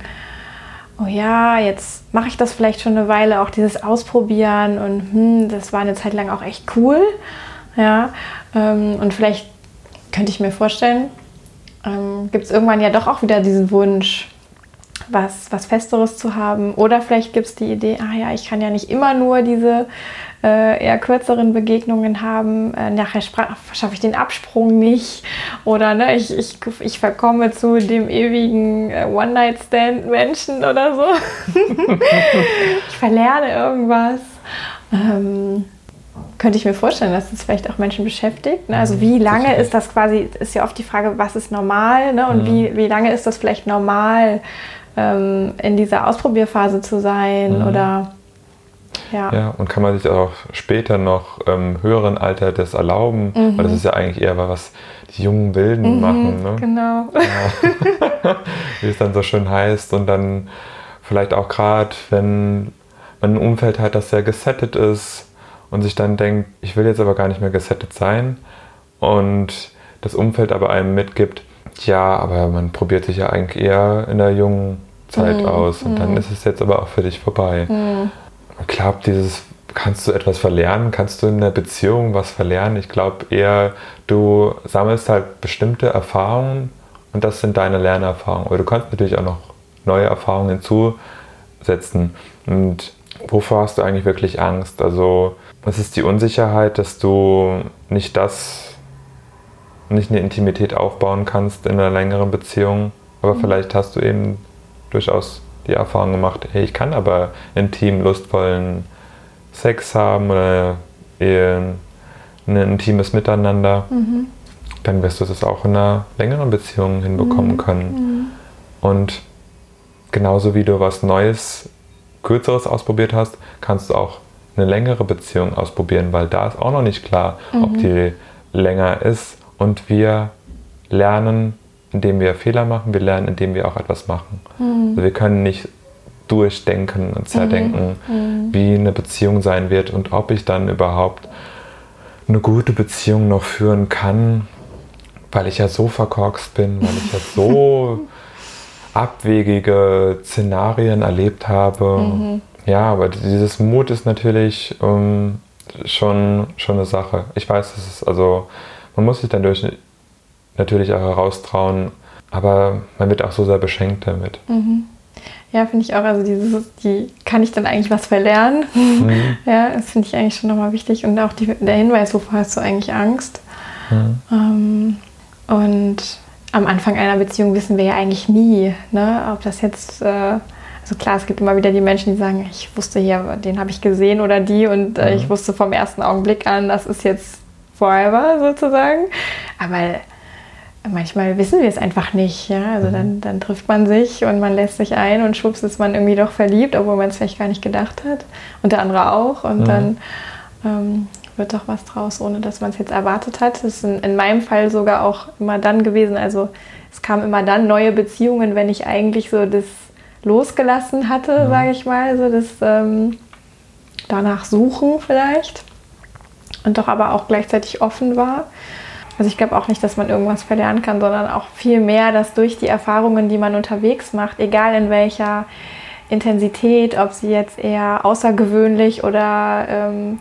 [SPEAKER 1] oh ja, jetzt mache ich das vielleicht schon eine Weile, auch dieses Ausprobieren und hm, das war eine Zeit lang auch echt cool. Ja, ähm, und vielleicht könnte ich mir vorstellen, ähm, gibt es irgendwann ja doch auch wieder diesen Wunsch, was, was Festeres zu haben. Oder vielleicht gibt es die Idee, ah ja, ich kann ja nicht immer nur diese äh, eher kürzeren Begegnungen haben. Äh, nachher schaffe ich den Absprung nicht. Oder ne, ich, ich, ich verkomme zu dem ewigen äh, One-Night-Stand-Menschen oder so. ich verlerne irgendwas. Ähm, könnte ich mir vorstellen, dass das vielleicht auch Menschen beschäftigt. Ne? Also mhm, wie lange ist das quasi, ist ja oft die Frage, was ist normal ne? und mhm. wie, wie lange ist das vielleicht normal, ähm, in dieser Ausprobierphase zu sein mhm. oder
[SPEAKER 2] ja. ja. und kann man sich auch später noch im höheren Alter das erlauben, mhm. weil das ist ja eigentlich eher was die jungen Wilden mhm, machen. Ne?
[SPEAKER 1] Genau.
[SPEAKER 2] Ja. wie es dann so schön heißt und dann vielleicht auch gerade, wenn man ein Umfeld hat, das sehr gesettet ist, und sich dann denkt, ich will jetzt aber gar nicht mehr gesettet sein und das Umfeld aber einem mitgibt, ja, aber man probiert sich ja eigentlich eher in der jungen Zeit mhm. aus und mhm. dann ist es jetzt aber auch für dich vorbei. Mhm. Ich glaube, dieses kannst du etwas verlernen, kannst du in der Beziehung was verlernen. Ich glaube eher, du sammelst halt bestimmte Erfahrungen und das sind deine Lernerfahrungen. Aber du kannst natürlich auch noch neue Erfahrungen hinzusetzen. Und wovor hast du eigentlich wirklich Angst? Also es ist die Unsicherheit, dass du nicht das, nicht eine Intimität aufbauen kannst in einer längeren Beziehung. Aber mhm. vielleicht hast du eben durchaus die Erfahrung gemacht, hey, ich kann aber intim, lustvollen Sex haben oder ein intimes Miteinander. Mhm. Dann wirst du das auch in einer längeren Beziehung hinbekommen mhm. können. Mhm. Und genauso wie du was Neues, Kürzeres ausprobiert hast, kannst du auch eine längere Beziehung ausprobieren, weil da ist auch noch nicht klar, mhm. ob die länger ist. Und wir lernen indem wir Fehler machen, wir lernen, indem wir auch etwas machen. Mhm. Also wir können nicht durchdenken und zerdenken, mhm. wie eine Beziehung sein wird und ob ich dann überhaupt eine gute Beziehung noch führen kann, weil ich ja so verkorkst bin, weil ich ja so abwegige Szenarien erlebt habe. Mhm. Ja, aber dieses Mut ist natürlich ähm, schon, schon eine Sache. Ich weiß, es ist, also, man muss sich dann durch, natürlich auch heraustrauen, aber man wird auch so sehr beschenkt damit.
[SPEAKER 1] Mhm. Ja, finde ich auch. Also dieses, die kann ich dann eigentlich was verlernen. Mhm. Ja, das finde ich eigentlich schon nochmal wichtig. Und auch die, der Hinweis, wovor hast du eigentlich Angst? Mhm. Ähm, und am Anfang einer Beziehung wissen wir ja eigentlich nie, ne? ob das jetzt, äh, also klar, es gibt immer wieder die Menschen, die sagen, ich wusste hier, den habe ich gesehen oder die und äh, mhm. ich wusste vom ersten Augenblick an, das ist jetzt forever sozusagen. Aber manchmal wissen wir es einfach nicht. Ja? Also mhm. dann, dann trifft man sich und man lässt sich ein und schwupps ist man irgendwie doch verliebt, obwohl man es vielleicht gar nicht gedacht hat. Und der andere auch. Und mhm. dann ähm, wird doch was draus, ohne dass man es jetzt erwartet hat. Das ist in, in, meinem Fall sogar auch immer dann gewesen. Also es kamen immer dann neue Beziehungen, wenn ich eigentlich so das losgelassen hatte, mhm. sage ich mal. So das ähm, danach suchen vielleicht. Und doch aber auch gleichzeitig offen war. Also ich glaube auch nicht, dass man irgendwas verlernen kann, sondern auch viel mehr, dass durch die Erfahrungen, die man unterwegs macht, egal in welcher Intensität, ob sie jetzt eher außergewöhnlich oder ähm,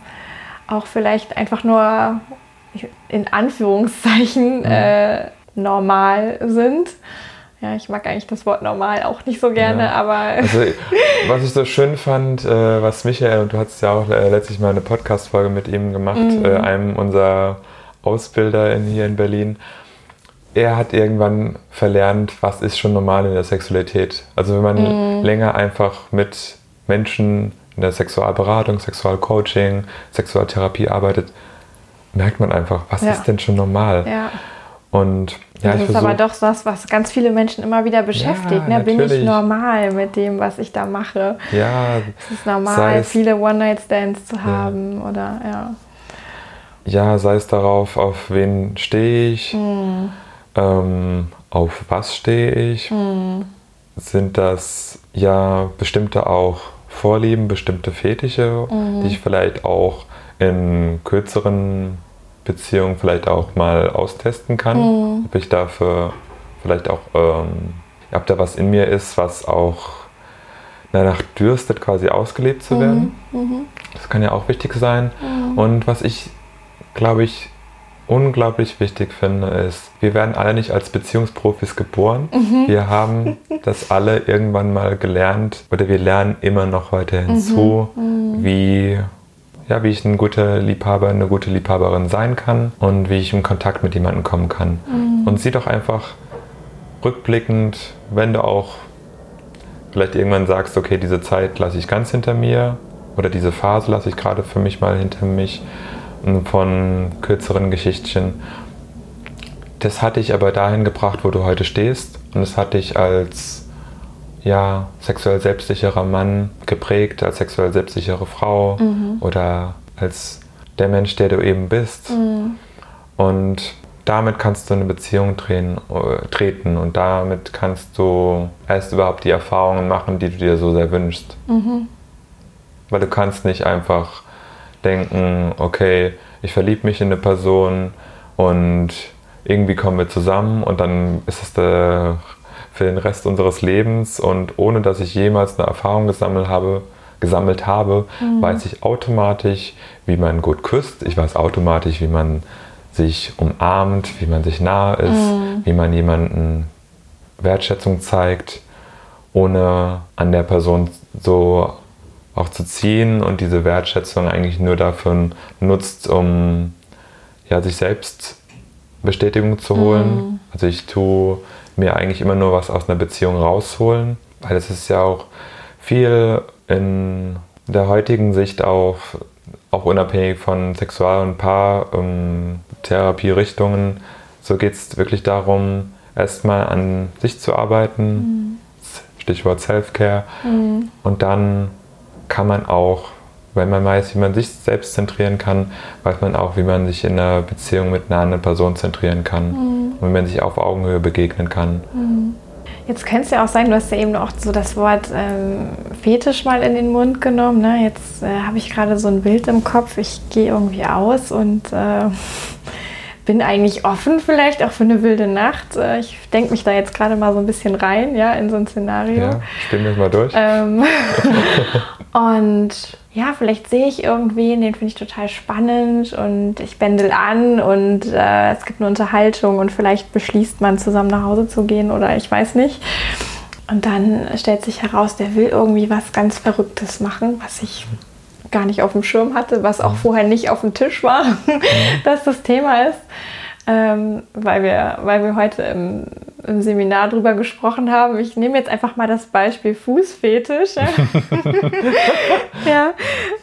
[SPEAKER 1] auch vielleicht einfach nur in Anführungszeichen äh, normal sind. Ja, ich mag eigentlich das Wort normal auch nicht so gerne, ja. aber.
[SPEAKER 2] Also, was ich so schön fand, äh, was Michael, und du hast ja auch äh, letztlich mal eine Podcast-Folge mit ihm gemacht, mhm. äh, einem unserer Ausbilder in, hier in Berlin, er hat irgendwann verlernt, was ist schon normal in der Sexualität. Also wenn man mhm. länger einfach mit Menschen in der Sexualberatung, Sexualcoaching, Sexualtherapie arbeitet, merkt man einfach, was ja. ist denn schon normal? Ja. Und ja,
[SPEAKER 1] das ist aber doch das, was ganz viele Menschen immer wieder beschäftigt. Ja, ne? Bin ich normal mit dem, was ich da mache?
[SPEAKER 2] Ja.
[SPEAKER 1] Es ist normal, viele One-Night-Stands zu haben ja. oder ja
[SPEAKER 2] ja, sei es darauf, auf wen stehe ich, mhm. ähm, auf was stehe ich, mhm. sind das ja bestimmte auch Vorlieben, bestimmte Fetische, mhm. die ich vielleicht auch in kürzeren Beziehungen vielleicht auch mal austesten kann, mhm. ob ich dafür vielleicht auch, ähm, ob da was in mir ist, was auch danach dürstet, quasi ausgelebt zu werden. Mhm. Mhm. Das kann ja auch wichtig sein. Und was ich glaube ich, unglaublich wichtig finde, ist, wir werden alle nicht als Beziehungsprofis geboren. Mhm. Wir haben das alle irgendwann mal gelernt oder wir lernen immer noch heute hinzu, mhm. mhm. wie, ja, wie ich ein guter Liebhaber, eine gute Liebhaberin sein kann und wie ich in Kontakt mit jemandem kommen kann. Mhm. Und sieh doch einfach rückblickend, wenn du auch vielleicht irgendwann sagst, okay, diese Zeit lasse ich ganz hinter mir oder diese Phase lasse ich gerade für mich mal hinter mich von kürzeren Geschichtchen. Das hat dich aber dahin gebracht, wo du heute stehst. Und es hat dich als ja, sexuell selbstsicherer Mann geprägt, als sexuell selbstsichere Frau mhm. oder als der Mensch, der du eben bist. Mhm. Und damit kannst du eine Beziehung drehen, äh, treten und damit kannst du erst überhaupt die Erfahrungen machen, die du dir so sehr wünschst. Mhm. Weil du kannst nicht einfach denken, okay, ich verliebe mich in eine Person und irgendwie kommen wir zusammen und dann ist es der, für den Rest unseres Lebens und ohne dass ich jemals eine Erfahrung gesammelt habe, gesammelt habe, mhm. weiß ich automatisch, wie man gut küsst. Ich weiß automatisch, wie man sich umarmt, wie man sich nahe ist, mhm. wie man jemanden Wertschätzung zeigt, ohne an der Person so auch zu ziehen und diese Wertschätzung eigentlich nur dafür nutzt, um ja, sich selbst Bestätigung zu holen. Mhm. Also ich tue mir eigentlich immer nur was aus einer Beziehung rausholen, weil es ist ja auch viel in der heutigen Sicht auch, auch unabhängig von Sexual- und Paar-Therapierichtungen, ähm, so geht es wirklich darum, erstmal an sich zu arbeiten, mhm. Stichwort Self-Care, mhm. und dann kann man auch Wenn man weiß, wie man sich selbst zentrieren kann, weiß man auch, wie man sich in einer Beziehung mit einer anderen Person zentrieren kann. Mhm. Und wie man sich auf Augenhöhe begegnen kann.
[SPEAKER 1] Mhm. Jetzt könnte es ja auch sein, du hast ja eben auch so das Wort ähm, Fetisch mal in den Mund genommen. Ne? Jetzt äh, habe ich gerade so ein Bild im Kopf, ich gehe irgendwie aus und äh, bin eigentlich offen vielleicht auch für eine wilde Nacht. Äh, ich denke mich da jetzt gerade mal so ein bisschen rein, ja, in so ein Szenario. Ja,
[SPEAKER 2] stimmen wir mal durch.
[SPEAKER 1] Ähm, und ja, vielleicht sehe ich irgendwen, den finde ich total spannend und ich bändel an und äh, es gibt eine Unterhaltung und vielleicht beschließt man zusammen nach Hause zu gehen oder ich weiß nicht. Und dann stellt sich heraus, der will irgendwie was ganz Verrücktes machen, was ich gar nicht auf dem Schirm hatte, was auch mhm. vorher nicht auf dem Tisch war, mhm. dass das Thema ist. Ähm, weil, wir, weil wir heute im, im, Seminar drüber gesprochen haben. Ich nehme jetzt einfach mal das Beispiel Fußfetisch. ja.
[SPEAKER 2] ja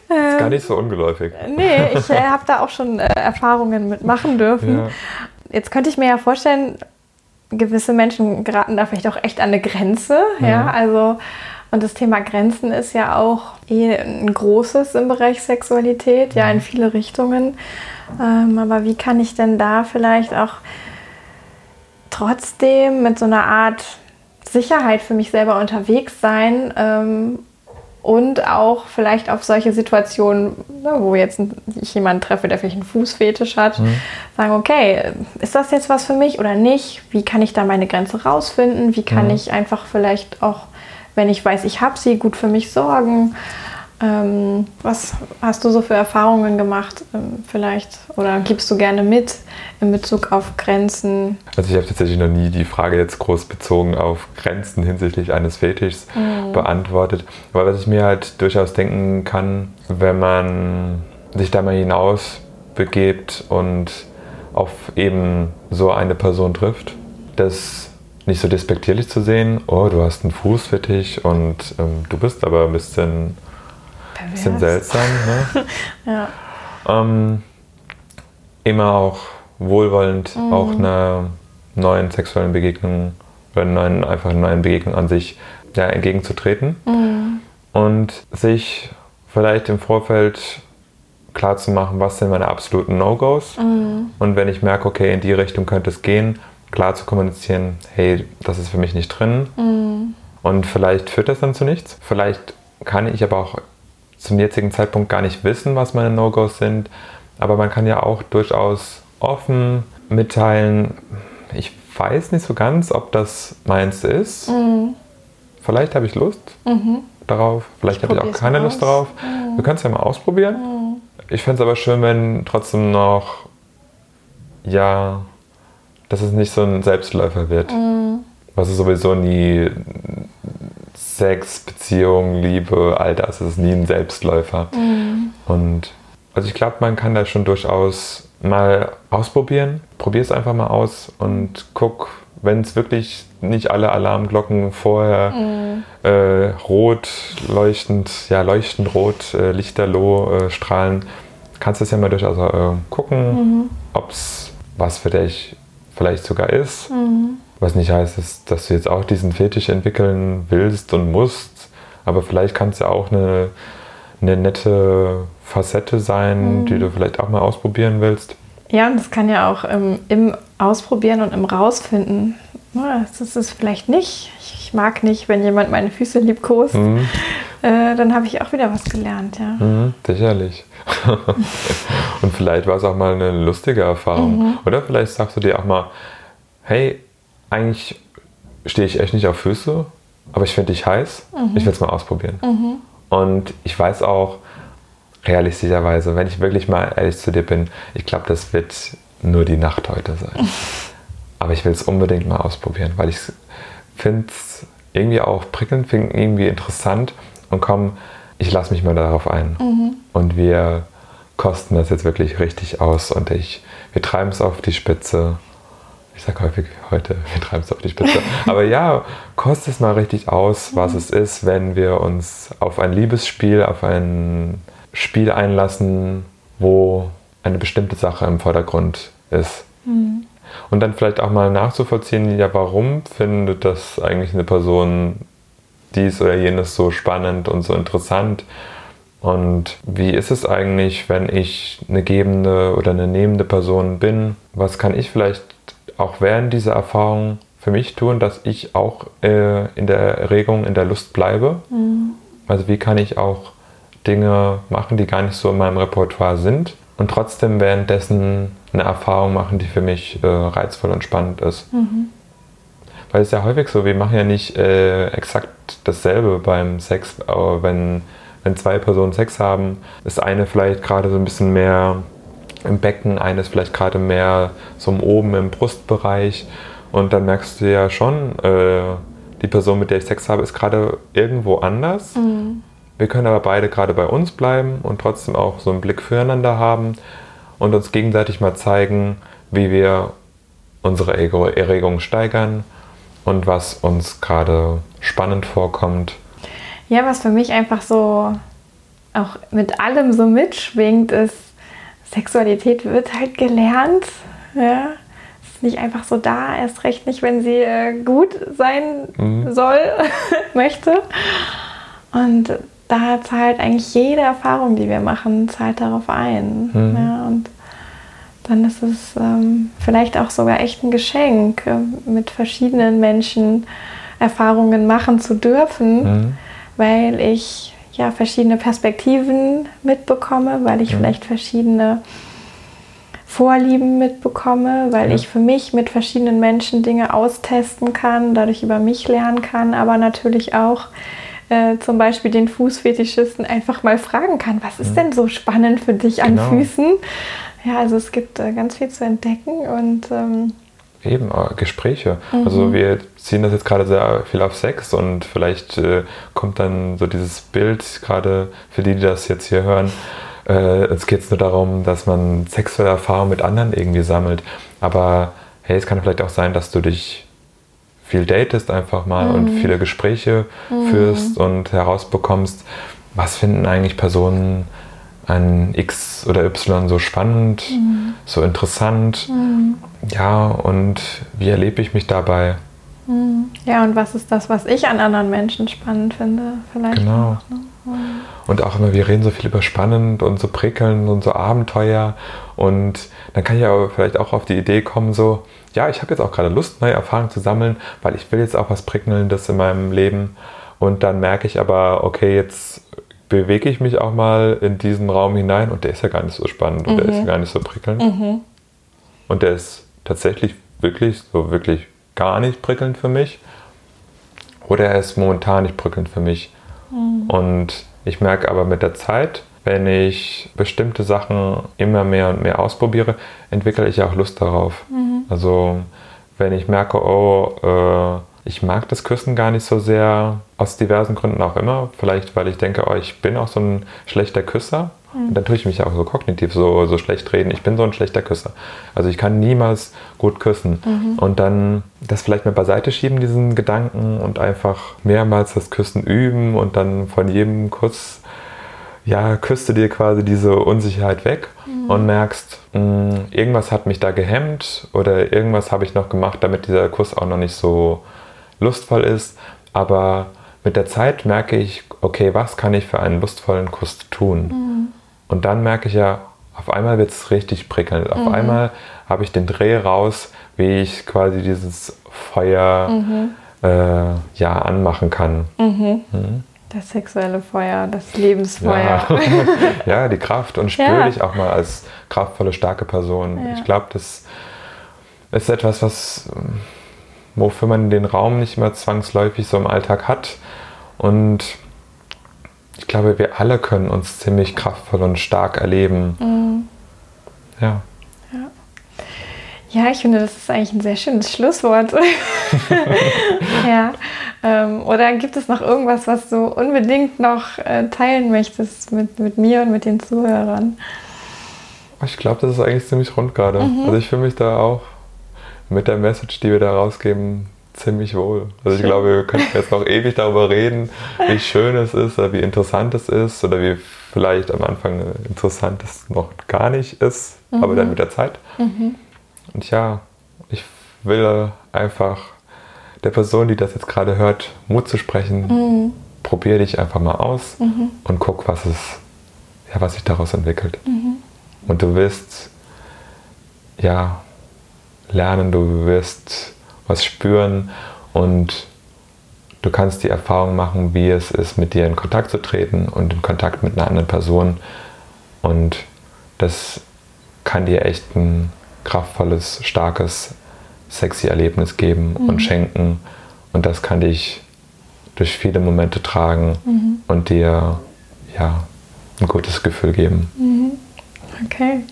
[SPEAKER 2] ähm, ist gar nicht so ungeläufig.
[SPEAKER 1] Nee, ich äh, habe da auch schon äh, Erfahrungen mit machen dürfen. Ja. Jetzt könnte ich mir ja vorstellen, gewisse Menschen geraten da vielleicht auch echt an eine Grenze. Mhm. Ja, also und das Thema Grenzen ist ja auch eh ein großes im Bereich Sexualität, ja, in viele Richtungen. Ähm, aber wie kann ich denn da vielleicht auch trotzdem mit so einer Art Sicherheit für mich selber unterwegs sein ähm, und auch vielleicht auf solche Situationen, ne, wo jetzt ich jemanden treffe, der vielleicht einen Fußfetisch hat, mhm. sagen, okay, ist das jetzt was für mich oder nicht? Wie kann ich da meine Grenze rausfinden? Wie kann mhm. ich einfach vielleicht auch wenn ich weiß, ich habe sie, gut für mich sorgen. Ähm, was hast du so für Erfahrungen gemacht ähm, vielleicht oder gibst du gerne mit in Bezug auf Grenzen?
[SPEAKER 2] Also ich habe tatsächlich noch nie die Frage jetzt groß bezogen auf Grenzen hinsichtlich eines Fetischs mhm. beantwortet. Aber was ich mir halt durchaus denken kann, wenn man sich da mal hinaus begebt und auf eben so eine Person trifft, dass nicht so despektierlich zu sehen, oh, du hast einen Fußfetisch und ähm, du bist aber ein bisschen, bisschen seltsam. Ne? ja. Ähm, immer auch wohlwollend mhm. auch einer neuen sexuellen Begegnung oder neuen, einfach einer neuen Begegnung an sich ja, entgegenzutreten mhm. und sich vielleicht im Vorfeld klar zu machen, was sind meine absoluten No-Gos mhm. und wenn ich merke, okay, in die Richtung könnte es gehen, klar zu kommunizieren, hey, das ist für mich nicht drin. Mhm. Und vielleicht führt das dann zu nichts. Vielleicht kann ich aber auch zum jetzigen Zeitpunkt gar nicht wissen, was meine No-Gos sind. Aber man kann ja auch durchaus offen mitteilen, ich weiß nicht so ganz, ob das meins ist. Mhm. Vielleicht habe ich Lust mhm. darauf, vielleicht habe ich auch keine Lust darauf. Mhm. Wir können es ja mal ausprobieren. Mhm. Ich fände es aber schön, wenn trotzdem noch, ja, dass es nicht so ein Selbstläufer wird. Mhm. Was ist sowieso nie Sex, Beziehung, Liebe, all das ist nie ein Selbstläufer. Mhm. Und also ich glaube, man kann da schon durchaus mal ausprobieren. Probier es einfach mal aus und guck, wenn es wirklich nicht alle Alarmglocken vorher mhm. äh, rot leuchtend, ja leuchtend rot, äh, lichterloh äh, strahlen, kannst du es ja mal durchaus äh, gucken, mhm. ob es was für dich vielleicht sogar ist. Mhm. Was nicht heißt, dass, dass, du jetzt auch diesen Fetisch entwickeln willst und musst. Aber vielleicht kann es ja auch eine, eine nette Facette sein, mhm. die du vielleicht auch mal ausprobieren willst.
[SPEAKER 1] Ja, und das kann ja auch im, im Ausprobieren und im Rausfinden. Das ist es vielleicht nicht. Ich mag nicht, wenn jemand meine Füße liebkost. Mhm. Äh, dann habe ich auch wieder was gelernt, ja.
[SPEAKER 2] Mhm, sicherlich. und vielleicht war es auch mal eine lustige Erfahrung. Mhm. Oder vielleicht sagst du dir auch mal, hey, eigentlich stehe ich echt nicht auf Füße, aber ich finde dich heiß. Mhm. Ich will es mal ausprobieren. Mhm. Und ich weiß auch, realistischerweise, wenn ich wirklich mal ehrlich zu dir bin, ich glaube, das wird nur die Nacht heute sein. aber ich will es unbedingt mal ausprobieren, weil ich finde es irgendwie auch prickelnd, finde irgendwie interessant und komm, ich lasse mich mal darauf ein. Mhm. Und wir kosten das jetzt wirklich richtig aus und ich, wir treiben es auf die Spitze. Ich sage häufig heute, wir treiben es auf die Spitze. Aber ja, kostet es mal richtig aus, was mhm. es ist, wenn wir uns auf ein Liebesspiel, auf ein Spiel einlassen, wo eine bestimmte Sache im Vordergrund ist. Mhm. Und dann vielleicht auch mal nachzuvollziehen, ja, warum findet das eigentlich eine Person dies oder jenes so spannend und so interessant. Und wie ist es eigentlich, wenn ich eine gebende oder eine nehmende Person bin? Was kann ich vielleicht auch während dieser Erfahrung für mich tun, dass ich auch äh, in der Erregung, in der Lust bleibe? Mhm. Also wie kann ich auch Dinge machen, die gar nicht so in meinem Repertoire sind und trotzdem währenddessen eine Erfahrung machen, die für mich äh, reizvoll und spannend ist. Mhm. Weil es ist ja häufig so, wir machen ja nicht äh, exakt dasselbe beim Sex, aber wenn, wenn zwei Personen Sex haben, ist eine vielleicht gerade so ein bisschen mehr im Becken, eine ist vielleicht gerade mehr so oben im Brustbereich und dann merkst du ja schon, äh, die Person, mit der ich Sex habe, ist gerade irgendwo anders. Mhm. Wir können aber beide gerade bei uns bleiben und trotzdem auch so einen Blick füreinander haben und uns gegenseitig mal zeigen, wie wir unsere Erregung steigern und was uns gerade spannend vorkommt.
[SPEAKER 1] Ja, was für mich einfach so auch mit allem so mitschwingt, ist, Sexualität wird halt gelernt. Ja? Ist nicht einfach so da, erst recht nicht, wenn sie äh, gut sein mhm. soll, möchte. Und da zahlt eigentlich jede Erfahrung, die wir machen, zahlt darauf ein. Mhm. Ja, und dann ist es ähm, vielleicht auch sogar echt ein Geschenk, äh, mit verschiedenen Menschen Erfahrungen machen zu dürfen, mhm. Weil ich ja verschiedene Perspektiven mitbekomme, weil ich mhm. vielleicht verschiedene Vorlieben mitbekomme, weil ja. ich für mich mit verschiedenen Menschen Dinge austesten kann, dadurch über mich lernen kann, aber natürlich auch äh, zum Beispiel den Fußfetischisten einfach mal fragen kann, was ist mhm. denn so spannend für dich an genau. Füßen? Ja, also es gibt äh, ganz viel zu entdecken und ähm,
[SPEAKER 2] Eben, äh, Gespräche. Mhm. Also wir ziehen das jetzt gerade sehr viel auf Sex und vielleicht äh, kommt dann so dieses Bild, gerade für die, die das jetzt hier hören, äh, es geht nur darum, dass man sexuelle Erfahrungen mit anderen irgendwie sammelt. Aber hey, es kann vielleicht auch sein, dass du dich viel datest einfach mal mhm. und viele Gespräche mhm. führst und herausbekommst, was finden eigentlich Personen an X oder Y so spannend, mhm. so interessant. Mhm. Ja, und wie erlebe ich mich dabei?
[SPEAKER 1] Mhm. Ja, und was ist das, was ich an anderen Menschen spannend finde? Vielleicht
[SPEAKER 2] genau. Auch, ne? Mhm. Und auch immer, wir reden so viel über spannend und so prickelnd und so Abenteuer. Und dann kann ich aber vielleicht auch auf die Idee kommen, so, ja, ich habe jetzt auch gerade Lust, neue Erfahrungen zu sammeln, weil ich will jetzt auch was Prickelndes in meinem Leben. Und dann merke ich aber, okay, jetzt bewege ich mich auch mal in diesen Raum hinein und der ist ja gar nicht so spannend und der ist ja mhm. gar nicht so prickelnd. Mhm. Und der ist tatsächlich wirklich so wirklich gar nicht prickelnd für mich. Oder er ist momentan nicht prickelnd für mich. Mhm. Und ich merke aber mit der Zeit, wenn ich bestimmte Sachen immer mehr und mehr ausprobiere, entwickle ich auch Lust darauf. Mhm. Also wenn ich merke, oh, äh, ich mag das Küssen gar nicht so sehr, aus diversen Gründen auch immer. Vielleicht, weil ich denke, oh, ich bin auch so ein schlechter Küsser. Mhm. Und dann tue ich mich auch so kognitiv so, so schlecht reden. Ich bin so ein schlechter Küsser. Also ich kann niemals gut küssen. Mhm. Und dann das vielleicht mal beiseite schieben, diesen Gedanken, und einfach mehrmals das Küssen üben und dann von jedem Kuss ja, küsst du dir quasi diese Unsicherheit weg mhm. und merkst, mh, hm, irgendwas hat mich da gehemmt oder irgendwas habe ich noch gemacht, damit dieser Kuss auch noch nicht so lustvoll ist. Aber mit der Zeit merke ich, okay, was kann ich für einen lustvollen Kuss tun? Mhm. Und dann merke ich ja, auf einmal wird es richtig prickelnd. Auf mhm. einmal habe ich den Dreh raus, wie ich quasi dieses Feuer mhm. äh, ja, anmachen kann.
[SPEAKER 1] Mhm. Mhm. Das sexuelle Feuer, das Lebensfeuer.
[SPEAKER 2] Ja, ja die Kraft und spüre ja. dich auch mal als kraftvolle, starke Person. Ja. Ich glaube, das ist etwas, was wofür man den Raum nicht immer zwangsläufig so im Alltag hat. Und ich glaube, wir alle können uns ziemlich kraftvoll und stark erleben. Mhm. Ja.
[SPEAKER 1] ja. Ja, ich finde, das ist eigentlich ein sehr schönes Schlusswort. ja. Ähm, oder gibt es noch irgendwas, was du unbedingt noch äh, teilen möchtest mit, mit mir und mit den Zuhörern?
[SPEAKER 2] Ich glaube, das ist eigentlich ziemlich rund gerade. Mhm. Also ich fühle mich da auch mit der Message, die wir da rausgeben, ziemlich wohl. Also ich glaube, wir könnten jetzt noch ewig darüber reden, wie schön es ist oder wie interessant es ist oder wie vielleicht am Anfang interessant es noch gar nicht ist, mhm. aber dann mhm. mit der Zeit. Mhm. Und ja, ich will einfach der Person, die das jetzt gerade hört, Mut zu sprechen. Mhm. Probier dich einfach mal aus mhm. und guck, was es ja, was sich daraus entwickelt. Mhm. Und du wirst ja lernen, du wirst was spüren und du kannst die Erfahrung machen, wie es ist, mit dir in Kontakt zu treten und in Kontakt mit einer anderen Person. Und das kann dir echt ein kraftvolles, starkes, sexy Erlebnis geben mhm. und schenken. Und das kann dich durch viele Momente tragen mhm. und dir ja, ein gutes Gefühl geben.
[SPEAKER 1] Mhm. Okay.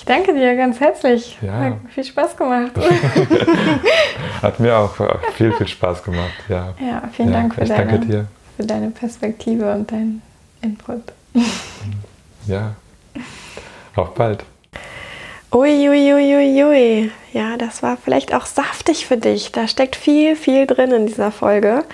[SPEAKER 1] Ich danke dir ganz herzlich. Ja. Hat viel Spaß gemacht.
[SPEAKER 2] Hat mir auch viel, viel Spaß gemacht. Ja,
[SPEAKER 1] ja vielen Dank für deine, für deine Perspektive und deinen Input.
[SPEAKER 2] Ja, auf bald.
[SPEAKER 1] Uiuiuiui. Ui, ui, ui. Ja, das war vielleicht auch saftig für dich. Da steckt viel, viel drin in dieser Folge.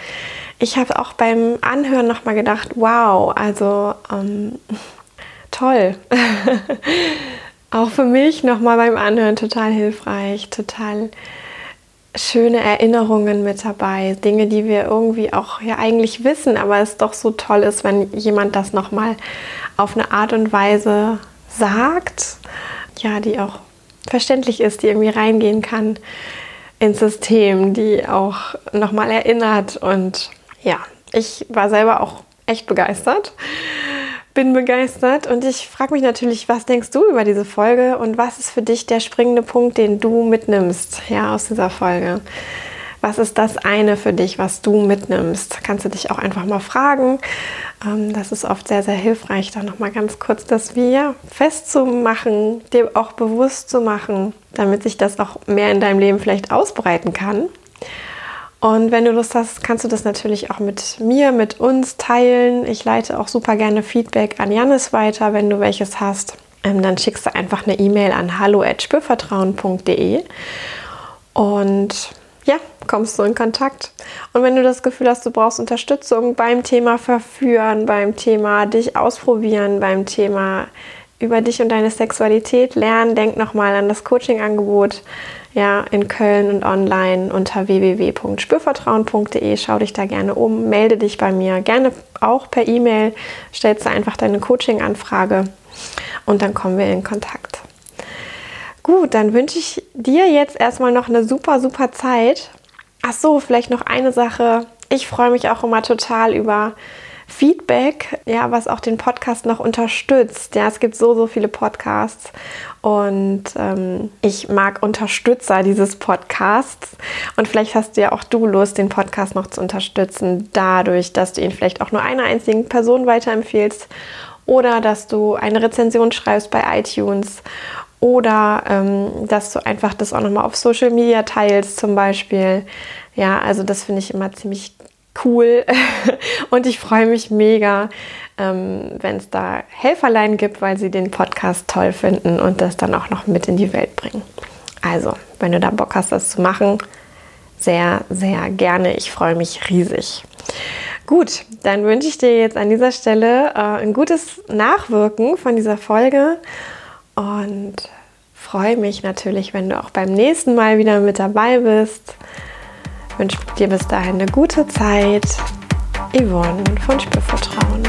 [SPEAKER 1] Ich habe auch beim Anhören nochmal gedacht, wow, also ähm, toll. auch für mich nochmal beim Anhören total hilfreich, total schöne Erinnerungen mit dabei, Dinge, die wir irgendwie auch ja eigentlich wissen, aber es doch so toll ist, wenn jemand das nochmal auf eine Art und Weise sagt ja, die auch verständlich ist, die irgendwie reingehen kann ins System, die auch nochmal erinnert. Und ja, ich war selber auch echt begeistert, bin begeistert und ich frage mich natürlich, was denkst du über diese Folge und was ist für dich der springende Punkt, den du mitnimmst ja, aus dieser Folge? Was ist das eine für dich, was du mitnimmst? Kannst du dich auch einfach mal fragen. Ähm, das ist oft sehr, sehr hilfreich, da nochmal ganz kurz das Wir festzumachen, dir auch bewusst zu machen, damit sich das auch mehr in deinem Leben vielleicht ausbreiten kann. Und wenn du Lust hast, kannst du das natürlich auch mit mir, mit uns teilen. Ich leite auch super gerne Feedback an Janis weiter, wenn du welches hast. Ähm, dann schickst du einfach eine E-Mail an hallo@spürvertrauen.de und ja, kommst du in Kontakt. Und wenn du das Gefühl hast, du brauchst Unterstützung beim Thema Verführen, beim Thema dich ausprobieren, beim Thema über dich und deine Sexualität lernen, denk nochmal an das Coaching-Angebot ja, in Köln und online unter www.spürvertrauen.de. Schau dich da gerne um, melde dich bei mir, gerne auch per E-Mail, stellst du einfach deine Coaching-Anfrage und dann kommen wir in Kontakt. Gut, dann wünsche ich dir jetzt erstmal noch eine super, super Zeit. Ach so, vielleicht noch eine Sache. Ich freue mich auch immer total über Feedback, ja, was auch den Podcast noch unterstützt. Ja, es gibt so, so viele Podcasts und ähm, ich mag Unterstützer dieses Podcasts. Und vielleicht hast du ja auch du Lust, den Podcast noch zu unterstützen, dadurch, dass du ihn vielleicht auch nur einer einzigen Person weiterempfehlst oder dass du eine Rezension schreibst bei iTunes oder ähm, dass du einfach das auch nochmal auf Social Media teilst zum Beispiel. Ja, also das finde ich immer ziemlich cool und ich freue mich mega, ähm, wenn es da Helferlein gibt, weil sie den Podcast toll finden und das dann auch noch mit in die Welt bringen. Also, wenn du da Bock hast, das zu machen, sehr, sehr gerne. Ich freue mich riesig. Gut, dann wünsche ich dir jetzt an dieser Stelle äh, ein gutes Nachwirken von dieser Folge und freue mich natürlich, wenn du auch beim nächsten Mal wieder mit dabei bist. Ich wünsche dir bis dahin eine gute Zeit. Yvonne von Spürvertrauen.